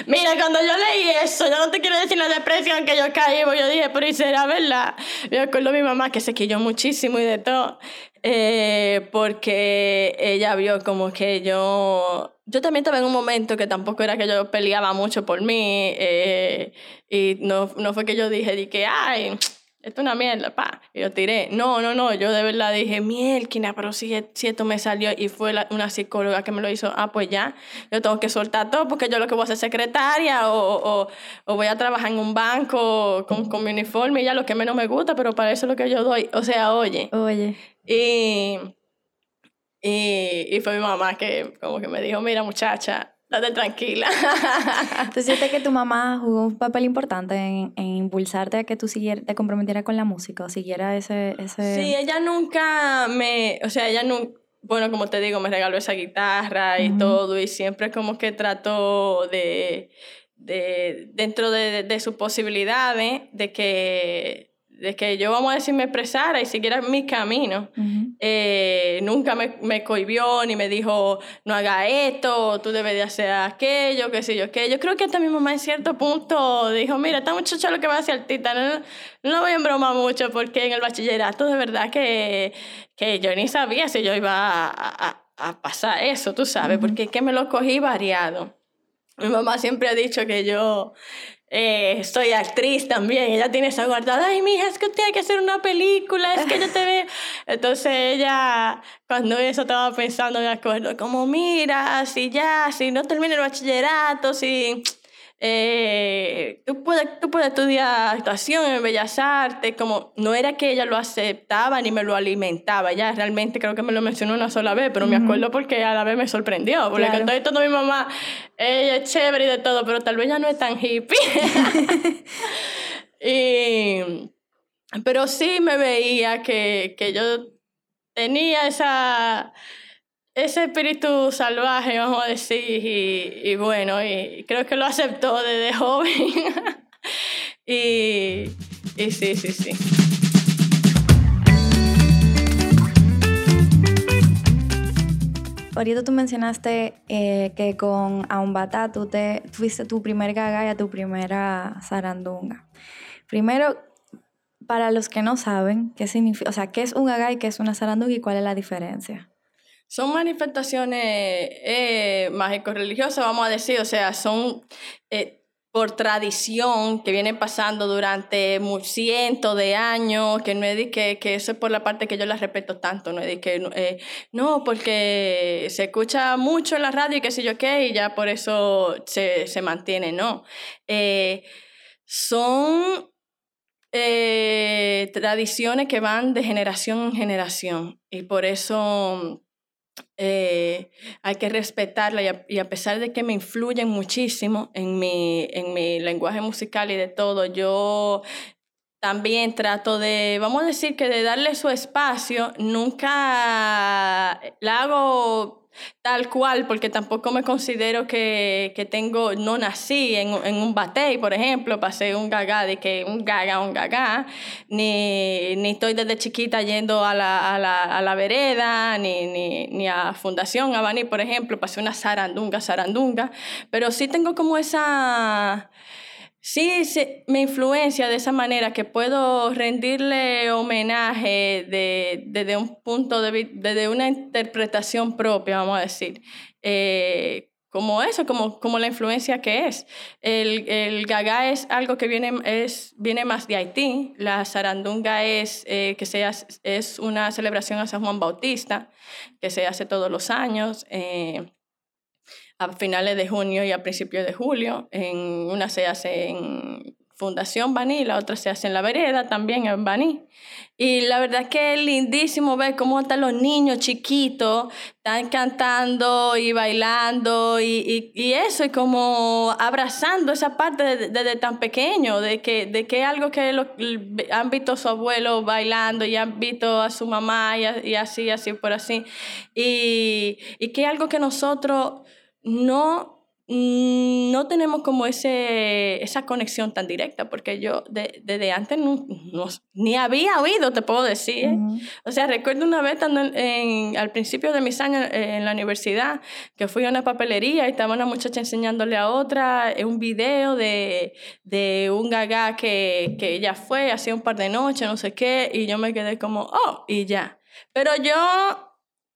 Mira, cuando yo leí eso, yo no te quiero decir la depresión que yo caí, porque yo dije, pero ¿y será verdad? Me acuerdo mi mamá que se quilló muchísimo y de todo, eh, porque ella vio como que yo... Yo también estaba en un momento que tampoco era que yo peleaba mucho por mí, eh, y no, no fue que yo dije, di que, ay esto es una mierda, pa, y lo tiré. No, no, no, yo de verdad dije, mielquina, pero si, si esto me salió y fue una psicóloga que me lo hizo, ah, pues ya, yo tengo que soltar todo porque yo lo que voy a ser secretaria o, o, o voy a trabajar en un banco con, con, mi uniforme y ya lo que menos me gusta, pero para eso es lo que yo doy. O sea, oye. Oye. Y, y, y fue mi mamá que como que me dijo, mira muchacha, Date tranquila. ¿Tú sientes que tu mamá jugó un papel importante en, en impulsarte a que tú siguiera, te comprometieras con la música o siguiera ese, ese... Sí, ella nunca me... O sea, ella nunca... Bueno, como te digo, me regaló esa guitarra y todo y siempre como que trató de... de dentro de, de sus posibilidades, de que de que yo, vamos a decir, me expresara y siguiera mi camino. Eh, nunca me, me cohibió ni me dijo, no haga esto, tú debes de hacer aquello, qué sé yo, qué. Yo creo que hasta mi mamá en cierto punto dijo, mira, esta muchacha lo que va a hacer tita, no, no voy a broma mucho porque en el bachillerato de verdad que, que yo ni sabía si yo iba a, a, pasar eso, tú sabes, porque es que me lo cogí variado. Mi mamá siempre ha dicho que yo eh, soy actriz también, ella tiene esa guardada, ay, mija, es que usted hay que hacer una película, es que yo te veo. Entonces ella, cuando eso estaba pensando, me acuerdo, como, mira, si ya, si no termina el bachillerato, si eh, tú, puedes, tú puedes estudiar actuación en Bellas Artes, como no era que ella lo aceptaba ni me lo alimentaba, ella realmente creo que me lo mencionó una sola vez, pero me acuerdo porque a la vez me sorprendió, porque claro. todo todo mi mamá, ella es chévere y de todo, pero tal vez ya no es tan hippie. y, pero sí me veía que, que yo tenía esa ese espíritu salvaje, vamos a decir, y, bueno, y creo que lo aceptó desde joven. y, y sí, sí, sí. Ahorita tú mencionaste eh, que con Aumbata tú te, fuiste tu primer gaga y tu primera zarandunga. Primero, para los que no saben, ¿qué significa, o sea, qué es un gaga y qué es una zarandunga y cuál es la diferencia? Son manifestaciones eh, mágico-religiosas, vamos a decir, o sea, son eh, por tradición que vienen pasando durante cientos de años, que no es que, que eso es por la parte que yo la respeto tanto, no es que, eh, no, porque se escucha mucho en la radio y qué sé yo qué, y ya por eso se, se mantiene, no. Eh, son tradiciones que van de generación en generación y por eso eh, hay que respetarla y a, pesar de que me influyen muchísimo en mi, en mi lenguaje musical y de todo, yo también trato de, vamos a decir que de darle su espacio, nunca la hago tal cual, porque tampoco me considero que, que tengo, no nací en, en, un batey, por ejemplo, pasé un gaga de que un gaga, un gaga, ni, ni estoy desde chiquita yendo a la, a la, a la vereda, ni, ni, ni a Fundación Abani, por ejemplo, pasé una zarandunga, zarandunga, pero sí tengo como esa Sí, sí, me influencia de esa manera que puedo rendirle homenaje desde de, un punto de desde una interpretación propia, vamos a decir. Eh, como eso, como, como la influencia que es. El, el gaga es algo que viene, es, viene más de Haití, la zarandunga es, eh, que se es una celebración a San Juan Bautista, que se hace todos los años. Eh, a finales de junio y a principios de julio. En una se hace en Fundación Baní, la otra se hace en La Vereda, también en Baní. Y la verdad es que es lindísimo ver cómo están los niños chiquitos, están cantando y bailando y, y, eso, y como abrazando esa parte desde, tan pequeño, de que, de que es algo que lo, han visto a su abuelo bailando y han visto a su mamá y, y así, así, por así. Y, y que es algo que nosotros no, mm, no tenemos como ese, esa conexión tan directa, porque yo desde antes no, ni había oído, te puedo decir. O sea, recuerdo una vez en, al principio de mis años en la universidad, que fui a una papelería y estaba una muchacha enseñándole a otra un video de, de un gaga que, que ella fue, hacía un par de noches, no sé qué, y yo me quedé como, oh, y ya. Pero yo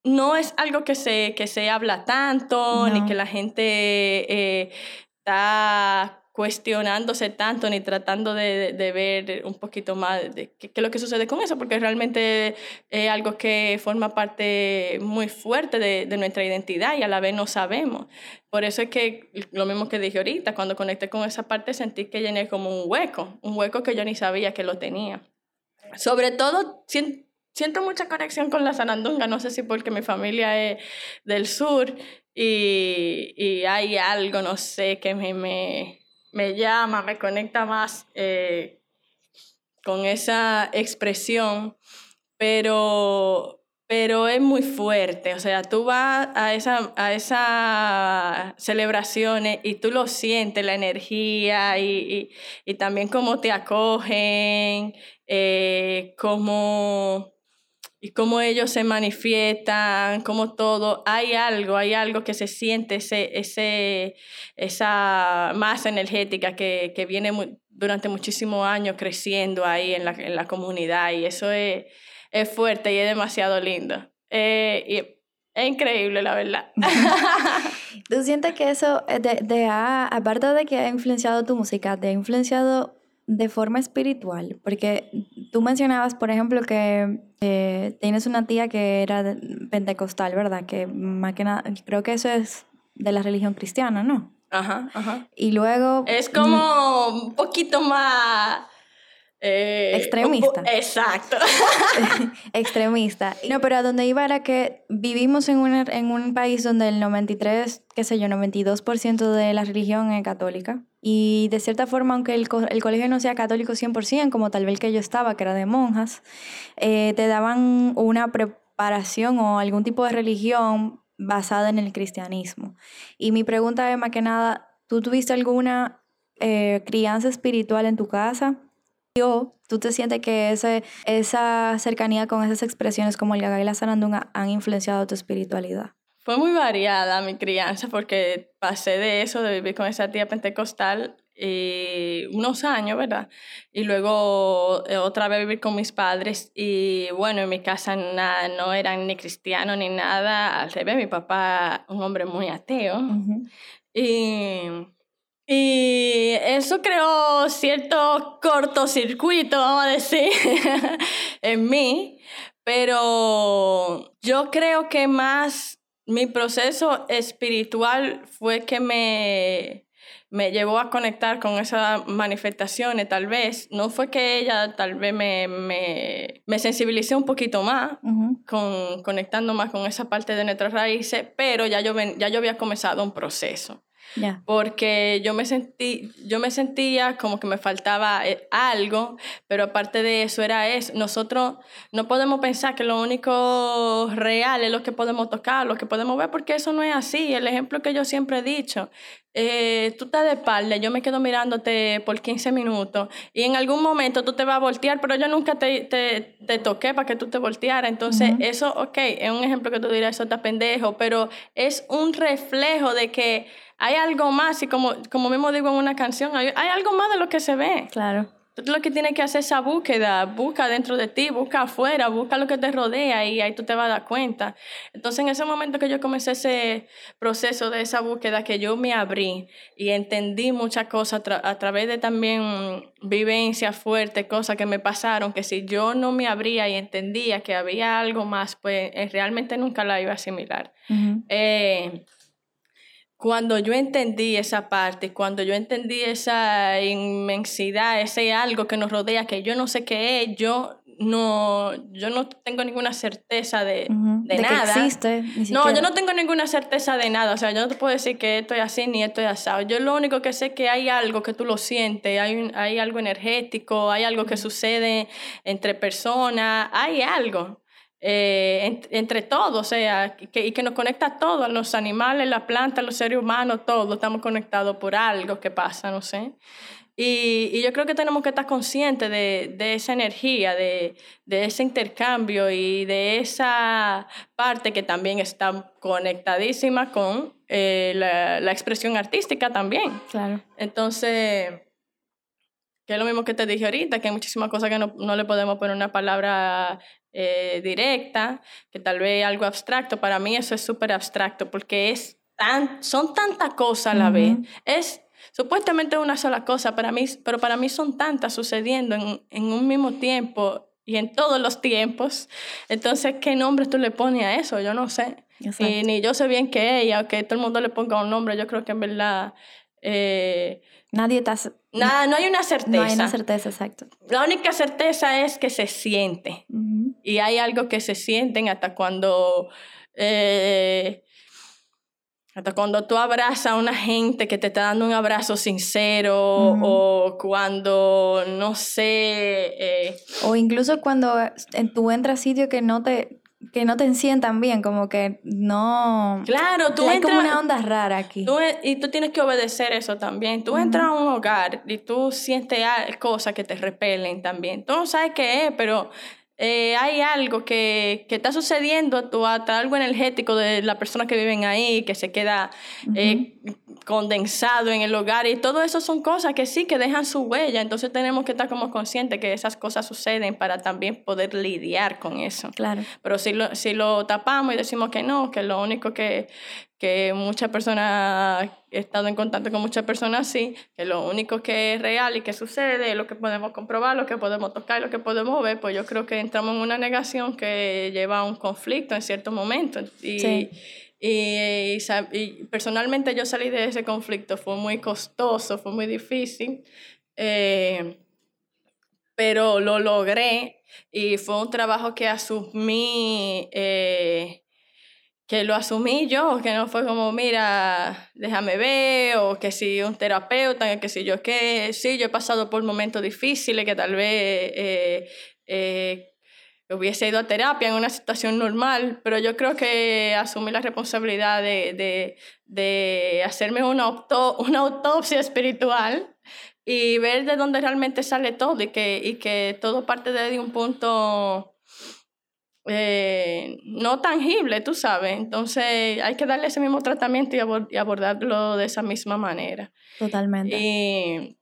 no es algo que se, que se habla tanto, ni que la gente eh, está cuestionándose tanto ni tratando de, de, ver un poquito más de qué, es lo que sucede con eso, porque realmente es algo que forma parte muy fuerte de, de, nuestra identidad y a la vez no sabemos. Por eso es que lo mismo que dije ahorita, cuando conecté con esa parte sentí que llené como un hueco, un hueco que yo ni sabía que lo tenía. Sobre todo, siento mucha conexión con la Sanandunga, no sé si porque mi familia es del sur y, y hay algo, no sé, que me, me, me llama, me conecta más eh, con esa expresión, pero, pero es muy fuerte, o sea, tú vas a esa, a esas celebraciones y tú lo sientes, la energía y, y, y también cómo te acogen, eh, cómo y cómo ellos se manifiestan, cómo todo, hay algo, hay algo que se siente, ese, ese, esa masa energética que, que viene durante muchísimos años creciendo ahí en la, en la comunidad y eso es, es, fuerte y es demasiado lindo. Eh, y es increíble, la verdad. ¿Tú sientes que eso, de, de, aparte de que ha influenciado tu música, te ha influenciado de forma espiritual? Porque tú mencionabas, por ejemplo, que eh, tienes una tía que era pentecostal, ¿verdad? Que más que nada, creo que eso es de la religión cristiana, ¿no? Ajá, ajá. Y luego... Es como un poquito más... Eh, Extremista. Exacto. Extremista. No, pero a donde iba era que vivimos en un, en un país donde el 93, qué sé yo, 92% de la religión es católica. Y de cierta forma, aunque el, el, colegio no sea católico 100%, como tal vez que yo estaba, que era de monjas, eh, te daban una preparación o algún tipo de religión basada en el cristianismo. Y mi pregunta es más que nada, ¿tú tuviste alguna eh, crianza espiritual en tu casa? ¿O tú te sientes que ese, esa cercanía con esas expresiones como el gaga y la zarandunga han influenciado tu espiritualidad? Fue muy variada mi crianza porque pasé de eso, de vivir con esa tía pentecostal, y unos años, ¿verdad? Y luego eh, otra vez vivir con mis padres y bueno, en mi casa nada, no eran ni cristianos ni nada, al revés, mi papá un hombre muy ateo. y, y eso creó cierto cortocircuito, vamos a decir, en mí, pero yo creo que más mi proceso espiritual fue que me, me llevó a conectar con esas manifestaciones, tal vez. No fue que ella tal vez me, me, me sensibilicé un poquito más, con, conectando más con esa parte de nuestras raíces, pero ya yo, ya yo había comenzado un proceso. Porque yo me, sentí, yo me sentía como que me faltaba eh, algo, pero aparte de eso era eso. Nosotros no podemos pensar que lo único real es lo que podemos tocar, lo que podemos ver, porque eso no es así. El ejemplo que yo siempre he dicho, eh, tú estás de espalda, yo me quedo mirándote por 15 minutos y en algún momento tú te vas a voltear, pero yo nunca te, te, te toqué para que tú te voltearas. Entonces, eso, ok, es un ejemplo que tú dirás, eso está pendejo, pero es un reflejo de que hay algo más y como, como mismo digo en una canción, hay, hay algo más de lo que se ve. Claro. Tú lo que tienes que hacer es esa búsqueda, busca dentro de ti, busca afuera, busca lo que te rodea y ahí tú te vas a dar cuenta. Entonces en ese momento que yo comencé ese proceso de esa búsqueda, que yo me abrí y entendí muchas cosas a, través de también vivencias fuertes, cosas que me pasaron, que si yo no me abría y entendía que había algo más, pues eh, realmente nunca la iba a asimilar. Cuando yo entendí esa parte, cuando yo entendí esa inmensidad, ese algo que nos rodea, que yo no sé qué es, yo no, yo no tengo ninguna certeza de, de, nada. Que existe, no, yo no tengo ninguna certeza de nada. O sea, yo no te puedo decir que esto es así ni esto es asado. Yo lo único que sé es que hay algo que tú lo sientes, hay, hay algo energético, hay algo que sucede entre personas, hay algo. Eh, entre todos, o sea, que, y que nos conecta a todos, a los animales, las plantas, los seres humanos, todos estamos conectados por algo que pasa, no sé. Y, y yo creo que tenemos que estar conscientes de, de esa energía, de, de, ese intercambio y de esa parte que también está conectadísima con eh, la, la, expresión artística también. Claro. Entonces, que es lo mismo que te dije ahorita, que hay muchísimas cosas que no, no le podemos poner una palabra eh, directa, que tal vez algo abstracto, para mí eso es súper abstracto porque es tan, son tantas cosas a la vez. Es supuestamente una sola cosa, para mí, pero para mí son tantas sucediendo en, en un mismo tiempo y en todos los tiempos. Entonces, ¿qué nombre tú le pones a eso? Yo no sé. Y ni yo sé bien qué es, aunque todo el mundo le ponga un nombre, yo creo que en verdad... Eh, Nadie. Nada, no hay una certeza. No hay una certeza, exacto. La única certeza es que se siente. Y hay algo que se sienten hasta cuando... Eh, hasta cuando tú abrazas a una gente que te está dando un abrazo sincero o cuando, no sé... Eh, o incluso cuando tú entras a sitio que no te, que no te sientan bien, como que no... Claro, tú Hay como una onda rara aquí. E, y tú tienes que obedecer eso también. Tú entras a un hogar y tú sientes cosas que te repelen también. Tú no sabes qué es, pero eh, hay algo que, que, está sucediendo, tú, hasta algo energético de las personas que viven ahí, que se queda eh, condensado en el hogar y todo eso son cosas que sí, que dejan su huella. Entonces tenemos que estar como conscientes que esas cosas suceden para también poder lidiar con eso. Claro. Pero si lo, si lo tapamos y decimos que no, que lo único que, que muchas personas, he estado en contacto con muchas personas así, que lo único que es real y que sucede es lo que podemos comprobar, lo que podemos tocar, lo que podemos ver, pues yo creo que entramos en una negación que lleva a un conflicto en cierto momento. Y, Y, personalmente yo salí de ese conflicto, fue muy costoso, fue muy difícil, eh, pero lo logré y fue un trabajo que asumí. Eh, que lo asumí yo, que no fue como, mira, déjame ver, o que si un terapeuta, que si yo qué, sí, yo he pasado por momentos difíciles que tal vez eh, hubiese ido a terapia en una situación normal, pero yo creo que asumí la responsabilidad de, de, de hacerme una, una autopsia espiritual y ver de dónde realmente sale todo y que, y que todo parte de un punto eh, no tangible, tú sabes. Entonces hay que darle ese mismo tratamiento y, abordarlo de esa misma manera. Totalmente. Y,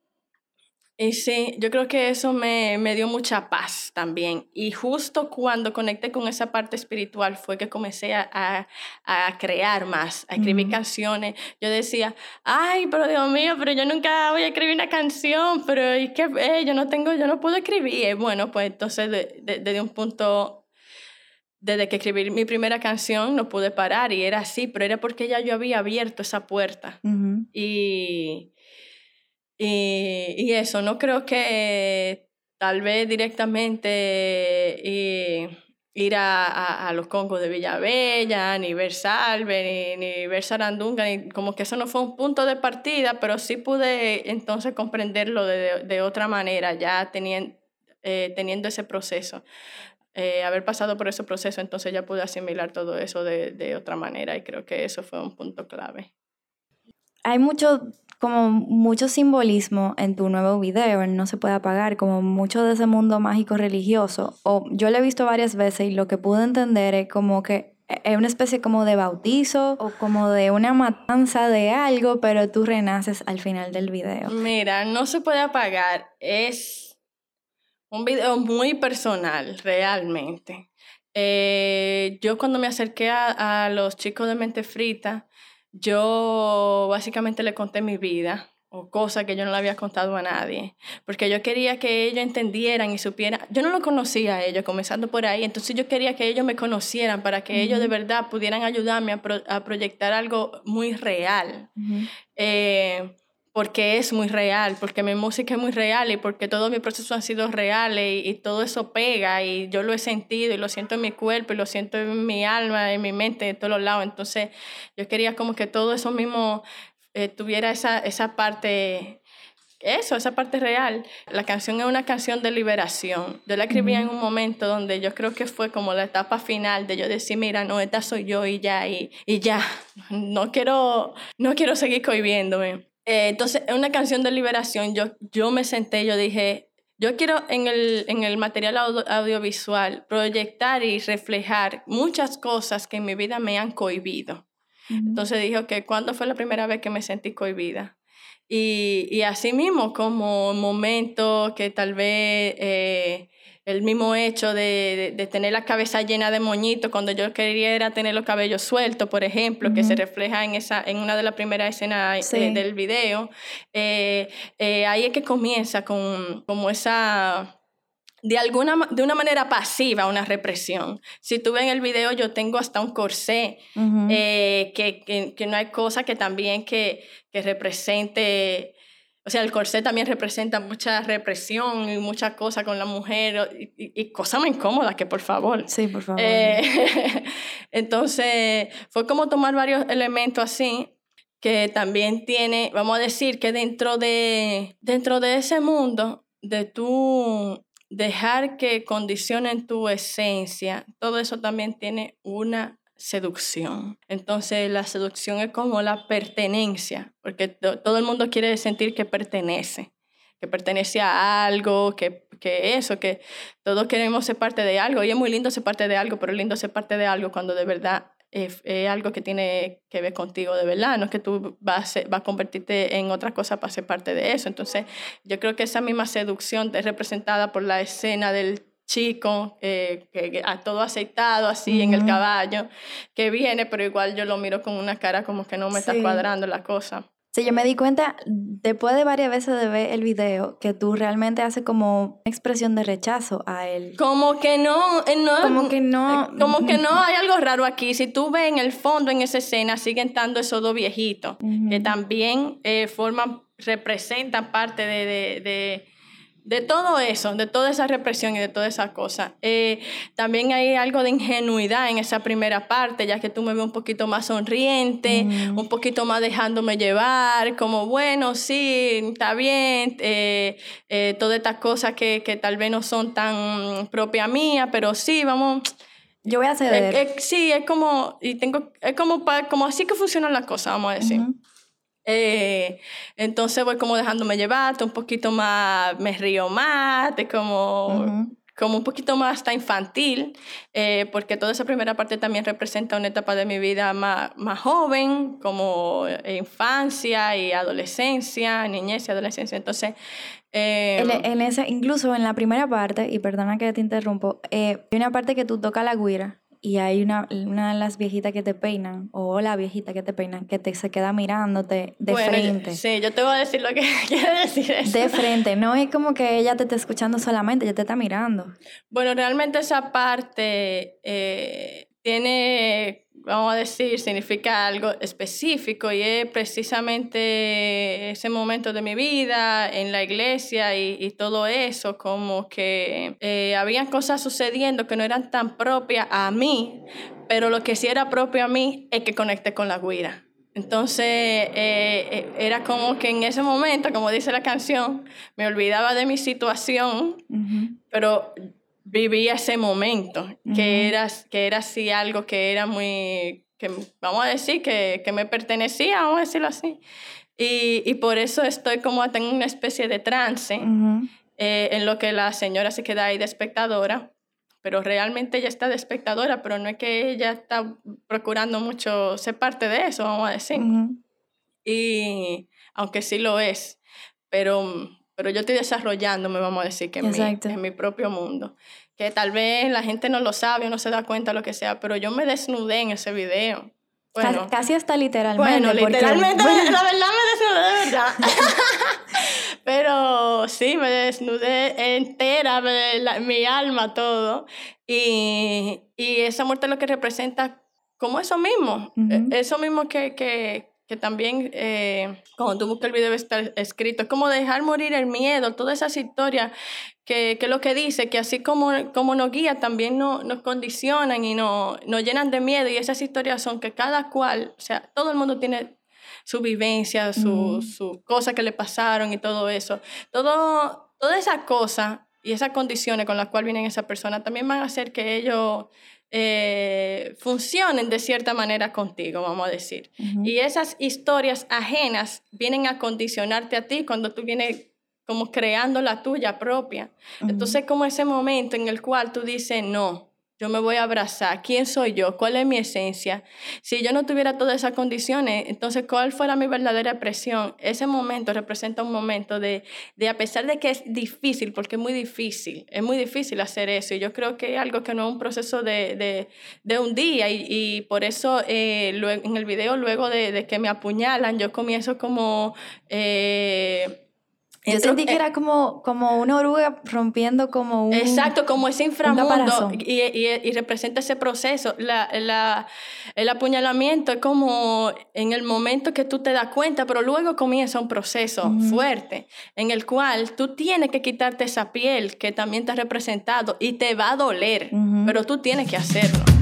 y sí, yo creo que eso me, me, dio mucha paz también. Y justo cuando conecté con esa parte espiritual fue que comencé a, a, crear más, a escribir canciones. Yo decía, ay, pero Dios mío, pero yo nunca voy a escribir una canción, pero ¿y qué? Eh, yo no tengo, yo no puedo escribir. Bueno, pues entonces desde de, un punto desde que escribí mi primera canción no pude parar y era así, pero era porque ya yo había abierto esa puerta. y, y, y, eso, no creo que tal vez directamente ir a, los congos de Villavella, ni ver Salve, ni, ni, ver Sarandunga, ni, como que eso no fue un punto de partida, pero sí pude entonces comprenderlo de, de otra manera, ya teniendo, eh, teniendo ese proceso. Eh, haber pasado por ese proceso, entonces ya pude asimilar todo eso de, de, otra manera y creo que eso fue un punto clave. Hay mucho, como mucho simbolismo en tu nuevo video, en No se puede apagar, como mucho de ese mundo mágico religioso. O yo lo he visto varias veces y lo que pude entender es como que es una especie como de bautizo o como de una matanza de algo, pero tú renaces al final del video. Mira, no se puede apagar. Es un video muy personal, realmente. Eh, yo cuando me acerqué a, a, los chicos de Mente Frita, yo básicamente le conté mi vida o cosas que yo no le había contado a nadie, porque yo quería que ellos entendieran y supieran, yo no lo conocía a ellos, comenzando por ahí, entonces yo quería que ellos me conocieran para que ellos de verdad pudieran ayudarme a, a proyectar algo muy real porque es muy real, porque mi música es muy real y porque todo mi proceso han sido reales y, todo eso pega y yo lo he sentido y lo siento en mi cuerpo y lo siento en mi alma, en mi mente, en todos los lados. Entonces yo quería como que todo eso mismo eh, tuviera esa, esa parte, eso, esa parte real. La canción es una canción de liberación. Yo la escribí en un momento donde yo creo que fue como la etapa final de yo decir, mira, no, esta soy yo y ya, y, y ya, no quiero, no quiero seguir cohibiéndome. Eh, entonces, en una canción de liberación, yo, yo me senté, yo dije, yo quiero en el, en el material audiovisual proyectar y reflejar muchas cosas que en mi vida me han cohibido. Entonces dije, ok, ¿cuándo fue la primera vez que me sentí cohibida? Y, y así mismo, como momentos que tal vez eh, el mismo hecho de, de, tener la cabeza llena de moñitos cuando yo quería era tener los cabellos sueltos, por ejemplo, que se refleja en, esa, en una de las primeras escenas eh, del video. Eh, eh, ahí es que comienza con como esa de alguna de una manera pasiva una represión. Si tú ves en el video, yo tengo hasta un corsé, que, que, que, no hay cosa que también que, que represente o sea, el corsé también representa mucha represión y muchas cosas con la mujer y, y, cosas muy incómodas, que por favor. Sí, por favor. Eh, entonces, fue como tomar varios elementos así que también tiene, vamos a decir que dentro de, dentro de ese mundo, de tú dejar que condicionen tu esencia, todo eso también tiene una seducción. Entonces la seducción es como la pertenencia, porque todo el mundo quiere sentir que pertenece, que pertenece a algo, que, que eso, que todos queremos ser parte de algo. Y es muy lindo ser parte de algo, pero lindo ser parte de algo cuando de verdad es, algo que tiene que ver contigo de verdad, no es que tú vas a, vas a convertirte en otra cosa para ser parte de eso. Entonces, yo creo que esa misma seducción es representada por la escena del chico, eh, que, a todo aceitado así en el caballo, que viene, pero igual yo lo miro con una cara como que no me está cuadrando la cosa. Sí, yo me di cuenta después de varias veces de ver el video que tú realmente haces como una expresión de rechazo a él. Como que no, eh, no como que no, eh, como que no hay algo raro aquí. Si tú ves en el fondo en esa escena siguen estando esos dos viejitos que también eh, forman, representan parte de de todo eso, de toda esa represión y de toda esa cosa. Eh, también hay algo de ingenuidad en esa primera parte, ya que tú me ves un poquito más sonriente, mm. un poquito más dejándome llevar, como, bueno, sí, está bien, eh, eh, todas estas cosas que, que, tal vez no son tan propia mía, pero sí, vamos... Yo voy a ceder. sí, es como, y tengo, es como, como así que funcionan las cosas, vamos a decir. Eh, entonces voy como dejándome llevar, un poquito más, me río más, de como, como un poquito más hasta infantil, eh, porque toda esa primera parte también representa una etapa de mi vida más, más joven, como infancia y adolescencia, niñez y adolescencia. Entonces, eh, en, esa, incluso en la primera parte, y perdona que te interrumpo, hay una parte que tú tocas la guira y hay una, una de las viejitas que te peinan, o la viejita que te peinan, que te se queda mirándote de frente. Sí, yo te voy a decir lo que quiere decir eso. De frente, no es como que ella te está escuchando solamente, ella te está mirando. Bueno, realmente esa parte eh, tiene vamos a decir, significa algo específico y es precisamente ese momento de mi vida en la iglesia y, todo eso, como que eh, habían cosas sucediendo que no eran tan propias a mí, pero lo que sí era propio a mí es que conecté con la guira. Entonces eh, eh, era como que en ese momento, como dice la canción, me olvidaba de mi situación, pero vivía ese momento, que, era, que era así algo que era muy, que vamos a decir, que, que me pertenecía, vamos a decirlo así. Y, y, por eso estoy como en una especie de trance eh, en lo que la señora se queda ahí de espectadora, pero realmente ella está de espectadora, pero no es que ella está procurando mucho ser parte de eso, vamos a decir. Y aunque sí lo es, pero pero yo estoy desarrollándome, vamos a decir, que en mi, en mi, propio mundo. Que tal vez la gente no lo sabe o no se da cuenta, lo que sea, pero yo me desnudé en ese video. Bueno, casi hasta literalmente. Bueno, literalmente, la verdad me desnudé de verdad. pero sí, me desnudé entera, mi alma, todo. Y, y, esa muerte lo que representa como eso mismo, e, eso mismo que, que, que también eh, cuando tú buscas el video está escrito, es como dejar morir el miedo, todas esas historias que, que lo que dice, que así como, como nos guía, también nos, nos condicionan y nos, nos llenan de miedo. Y esas historias son que cada cual, o sea, todo el mundo tiene su vivencia, su, su cosa que le pasaron y todo eso. Todo, toda esa cosa y esas condiciones con las cuales vienen esa persona también van a hacer que ellos eh, funcionen de cierta manera contigo, vamos a decir. Y esas historias ajenas vienen a condicionarte a ti cuando tú vienes como creando la tuya propia. Entonces, como ese momento en el cual tú dices, no, yo me voy a abrazar. ¿Quién soy yo? ¿Cuál es mi esencia? Si yo no tuviera todas esas condiciones, entonces, ¿cuál fuera mi verdadera expresión? Ese momento representa un momento de, de, a pesar de que es difícil, porque es muy difícil, es muy difícil hacer eso. Y yo creo que es algo que no es un proceso de, de, de un día. Y, y por eso eh, en el video, luego de, que me apuñalan, yo comienzo como... Eh, yo sentí que era como, como una oruga rompiendo como un... Exacto, como ese inframundo y, y, y, representa ese proceso. La, la, el apuñalamiento es como en el momento que tú te das cuenta, pero luego comienza un proceso fuerte en el cual tú tienes que quitarte esa piel que también te ha representado y te va a doler, pero tú tienes que hacerlo.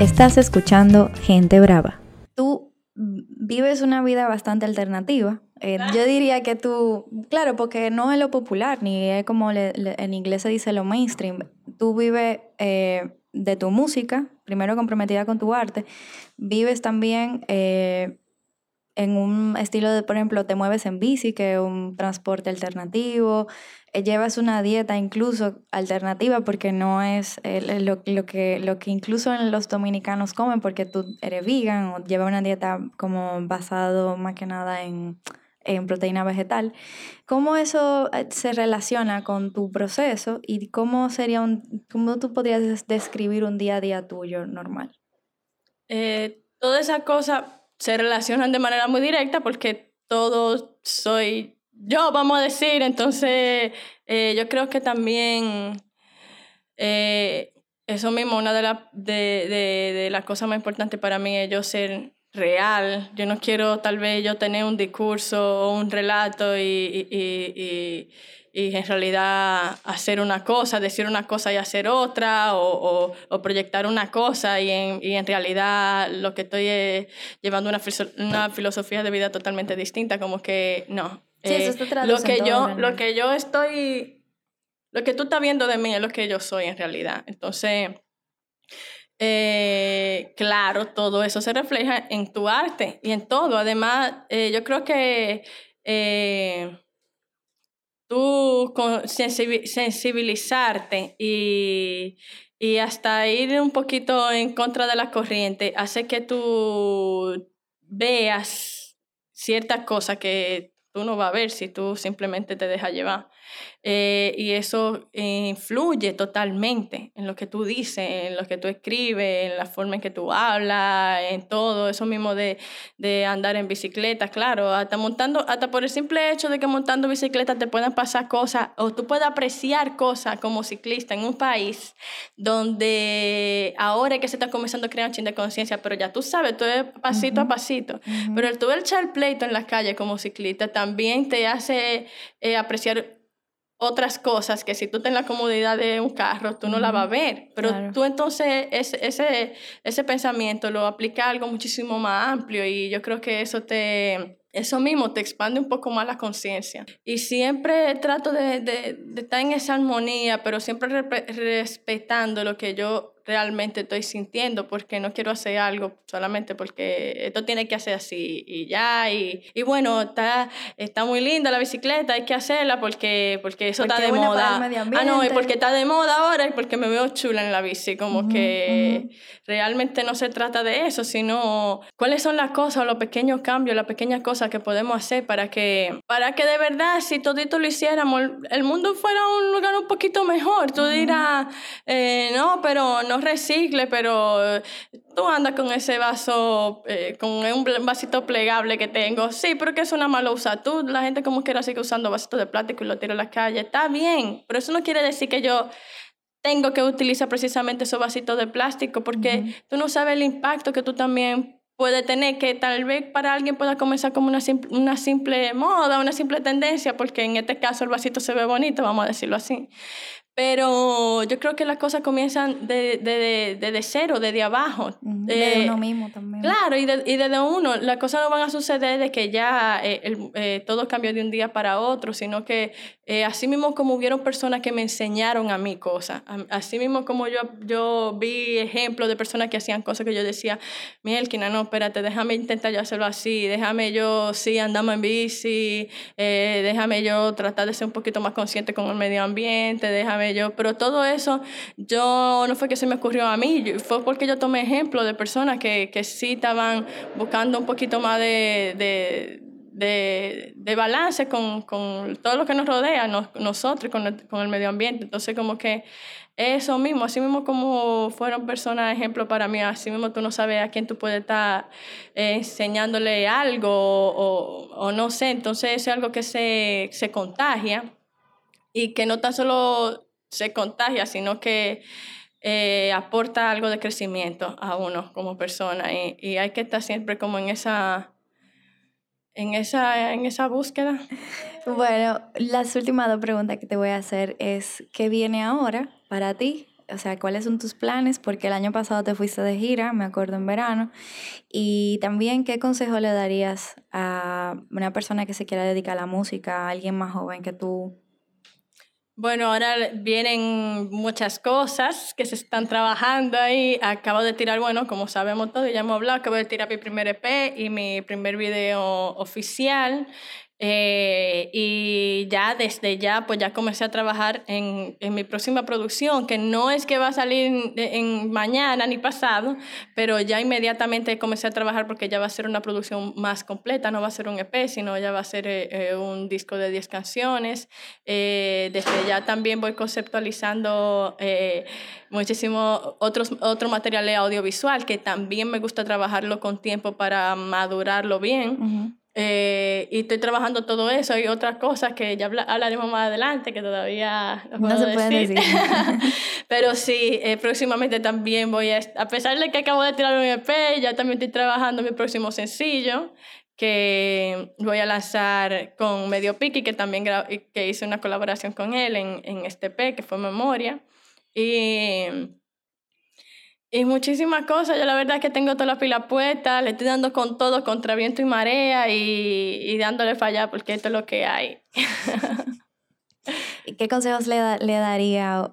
Estás escuchando Gente Brava. Tú vives una vida bastante alternativa. Eh, yo diría que tú, claro, porque no es lo popular, ni es como en inglés se dice lo mainstream. Tú vives eh, de tu música, primero comprometida con tu arte. Vives también eh, en un estilo de, por ejemplo, te mueves en bici, que es un transporte alternativo, eh, llevas una dieta incluso alternativa porque no es eh, lo, que, lo que incluso los dominicanos comen porque tú eres vegan o llevas una dieta como basado más que nada en, en proteína vegetal. ¿Cómo eso eh, se relaciona con tu proceso y cómo sería un, cómo tú podrías describir un día a día tuyo normal? Eh, todas esas cosas se relacionan de manera muy directa porque todo soy yo, vamos a decir. Entonces, eh, yo creo que también eh, eso mismo, una de, la, de, de, de las cosas más importantes para mí es yo ser real. Yo no quiero tal vez yo tener un discurso o un relato y, en realidad hacer una cosa, decir una cosa y hacer otra, o, o, proyectar una cosa y en, y en realidad lo que estoy es llevando una, una filosofía de vida totalmente distinta, como que no. Sí, eso eh, lo que yo Lo que yo estoy, lo que tú estás viendo de mí es lo que yo soy en realidad. Entonces eh, claro, todo eso se refleja en tu arte y en todo. Además, eh, yo creo que tú sensibilizarte y, y hasta ir un poquito en contra de la corriente hace que tú veas ciertas cosas que tú no vas a ver si tú simplemente te dejas llevar. Eh, y eso influye totalmente en lo que tú dices, en lo que tú escribes, en la forma en que tú hablas, en todo eso mismo de, de andar en bicicleta, claro, hasta montando, hasta por el simple hecho de que montando bicicleta te puedan pasar cosas o tú puedes apreciar cosas como ciclista en un país donde ahora es que se está comenzando a crear un chin de conciencia, pero ya tú sabes, todo es pasito a pasito, pero el tú echar pleito en la calle como ciclista también te hace eh, apreciar otras cosas que si tú tienes la comodidad de un carro, tú no la vas a ver. Pero tú entonces ese, ese, ese pensamiento lo aplica a algo muchísimo más amplio y yo creo que eso te... Eso mismo te expande un poco más la conciencia. Y siempre trato de, de, de, estar en esa armonía, pero siempre respetando lo que yo realmente estoy sintiendo, porque no quiero hacer algo solamente porque esto tiene que hacer así y ya. Y, y bueno, está, está muy linda la bicicleta, hay que hacerla porque, porque eso está de moda. Ah, no, y porque está de moda ahora y porque me veo chula en la bici. Como que realmente no se trata de eso, sino cuáles son las cosas o los pequeños cambios, las pequeñas cosas que podemos hacer para que, para que de verdad, si todito lo hiciéramos, el mundo fuera un lugar un poquito mejor. Tú dirás, eh, no, pero no recicle, pero tú andas con ese vaso, eh, con un vasito plegable que tengo. Sí, pero que es una mala usa. Tú, la gente como quiera sigue usando vasitos de plástico y lo tira a la calle. Está bien, pero eso no quiere decir que yo tengo que utilizar precisamente esos vasitos de plástico porque tú no sabes el impacto que tú también puedes tener, que tal vez para alguien pueda comenzar como una simple, una simple moda, una simple tendencia, porque en este caso el vasito se ve bonito, vamos a decirlo así. Pero yo creo que las cosas comienzan desde de, de, de, cero, desde abajo. De, uno mismo también. Claro, y, y desde uno. Las cosas no van a suceder de que ya eh, el, eh, todo cambió de un día para otro, sino que eh, así mismo como hubieron personas que me enseñaron a mí cosas, así mismo como yo, yo vi ejemplos de personas que hacían cosas que yo decía, Mielkina, no, espérate, déjame intentar yo hacerlo así, déjame yo, sí, andamos en bici, déjame yo tratar de ser un poquito más consciente con el medio ambiente, déjame pero todo eso yo no fue que se me ocurrió a mí, fue porque yo tomé ejemplo de personas que, que sí estaban buscando un poquito más de, de, de, balance con, con, todo lo que nos rodea, nosotros, con el, con el medio ambiente. Entonces, como que eso mismo, así mismo como fueron personas ejemplo para mí, así mismo tú no sabes a quién tú puedes estar eh, enseñándole algo o, o, no sé, entonces eso es algo que se, se contagia y que no tan solo se contagia, sino que eh, aporta algo de crecimiento a uno como persona y, y, hay que estar siempre como en esa, en esa, en esa búsqueda. Bueno, las últimas dos preguntas que te voy a hacer es, ¿qué viene ahora para ti? O sea, ¿cuáles son tus planes? Porque el año pasado te fuiste de gira, me acuerdo en verano. Y también, ¿qué consejo le darías a una persona que se quiera dedicar a la música, a alguien más joven que tú bueno, ahora vienen muchas cosas que se están trabajando ahí. Acabo de tirar, bueno, como sabemos todos, ya hemos hablado, acabo de tirar mi primer EP y mi primer video oficial, Eh, y ya desde ya, pues ya comencé a trabajar en, en, mi próxima producción, que no es que va a salir en, mañana ni pasado, pero ya inmediatamente comencé a trabajar porque ya va a ser una producción más completa, no va a ser un EP, sino ya va a ser eh, eh, un disco de 10 canciones. desde ya también voy conceptualizando muchísimo otros, otro material audiovisual que también me gusta trabajarlo con tiempo para madurarlo bien. Eh, y estoy trabajando todo eso y otras cosas que ya hablaremos más adelante, que todavía no, se pueden decir. Pero sí, eh, próximamente también voy a, a pesar de que acabo de tirar un EP, ya también estoy trabajando mi próximo sencillo, que voy a lanzar con Medio Piki, que también que hice una colaboración con él en, en este EP, que fue Memoria. Y y muchísimas cosas. Yo la verdad es que tengo toda la pila puesta, le estoy dando con todo, contra viento y marea y, y dándole fallar porque esto es lo que hay. ¿Y qué consejos le, le daría?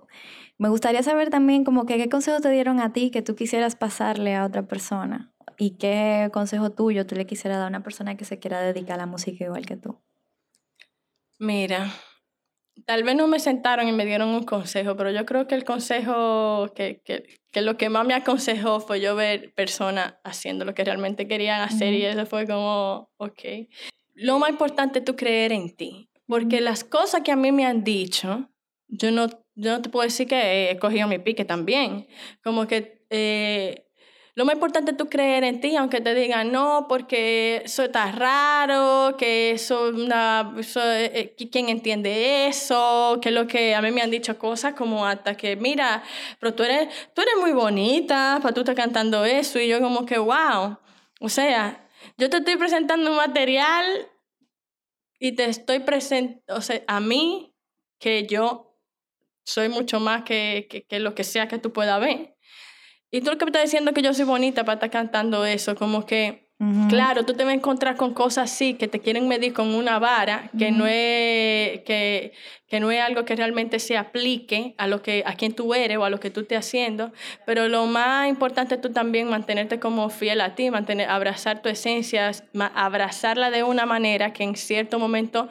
Me gustaría saber también como que qué consejos te dieron a ti que tú quisieras pasarle a otra persona y qué consejo tuyo tú le quisieras dar a una persona que se quiera dedicar a la música igual que tú. Mira, tal vez no me sentaron y me dieron un consejo, pero yo creo que el consejo que, que, que lo que más me aconsejó fue yo ver personas haciendo lo que realmente querían hacer y eso fue como, ok. Lo más importante es tú creer en ti, porque las cosas que a mí me han dicho, yo no, yo no te puedo decir que he cogido mi pique también, como que... Eh, lo más importante es tú creer en ti, aunque te digan no, porque eso está raro, que eso, una, eh, eh, ¿quién entiende eso? Que es lo que a mí me han dicho cosas como hasta que, mira, pero tú eres, tú eres muy bonita para tú estar cantando eso. Y yo como que, wow. O sea, yo te estoy presentando un material y te estoy presentando, o sea, a mí, que yo soy mucho más que, que lo que sea que tú puedas ver. Y tú lo que me estás diciendo que yo soy bonita para estar cantando eso, como que, claro, tú te vas a encontrar con cosas así que te quieren medir con una vara, que, no es, que, que no es algo que realmente se aplique a, lo que, a quien tú eres o a lo que tú estés haciendo, pero lo más importante es tú también mantenerte como fiel a ti, mantener, abrazar tu esencia, abrazarla de una manera que en cierto momento...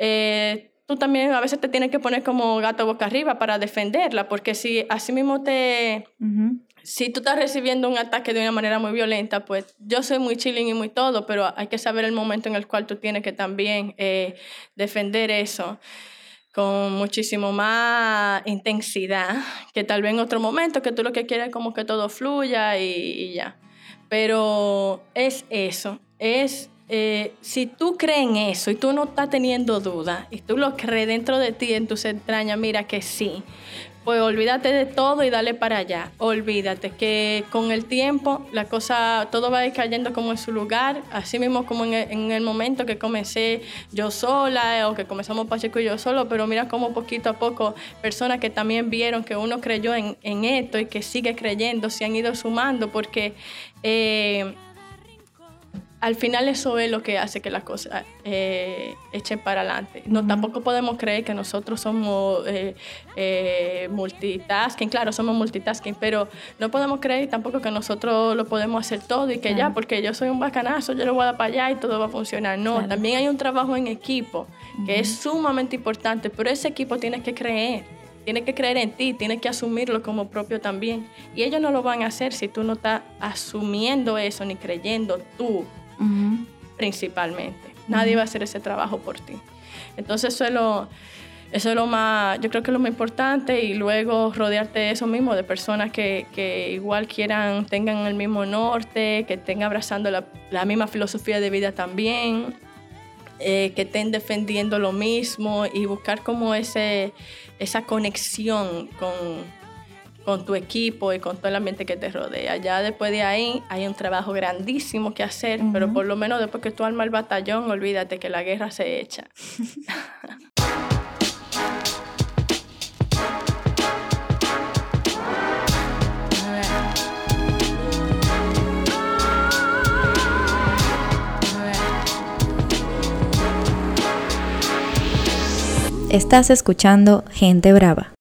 Eh, tú también a veces te tienes que poner como gato boca arriba para defenderla, porque si así mismo te, si tú estás recibiendo un ataque de una manera muy violenta, pues yo soy muy chilling y muy todo, pero hay que saber el momento en el cual tú tienes que también eh, defender eso con muchísimo más intensidad que tal vez en otro momento que tú lo que quieres es como que todo fluya y, ya. Pero es eso, es eh, si tú crees en eso y tú no estás teniendo duda y tú lo crees dentro de ti, en tus entrañas, mira que sí, pues olvídate de todo y dale para allá. Olvídate que con el tiempo la cosa, todo va a ir cayendo como en su lugar, así mismo como en el, momento que comencé yo sola o que comenzamos Pacheco y yo solo, pero mira cómo poquito a poco personas que también vieron que uno creyó en, en esto y que sigue creyendo se han ido sumando porque... Eh, al final eso es lo que hace que las cosas eh, echen para adelante. No, Tampoco podemos creer que nosotros somos eh, eh, multitasking, claro, somos multitasking, pero no podemos creer tampoco que nosotros lo podemos hacer todo y que ya, porque yo soy un bacanazo, yo lo voy a dar para allá y todo va a funcionar. No, también hay un trabajo en equipo que es sumamente importante, pero ese equipo tiene que creer. Tiene que creer en ti, tiene que asumirlo como propio también. Y ellos no lo van a hacer si tú no estás asumiendo eso ni creyendo tú principalmente. Nadie va a hacer ese trabajo por ti. Entonces eso es lo, eso es lo más, yo creo que lo más importante y luego rodearte de eso mismo, de personas que, que igual quieran, tengan el mismo norte, que estén abrazando la, la misma filosofía de vida también, eh, que estén defendiendo lo mismo y buscar como ese, esa conexión con, con tu equipo y con todo el ambiente que te rodea. Ya después de ahí hay un trabajo grandísimo que hacer, pero por lo menos después que tú armas el batallón, olvídate que la guerra se echa. Estás escuchando Gente Brava.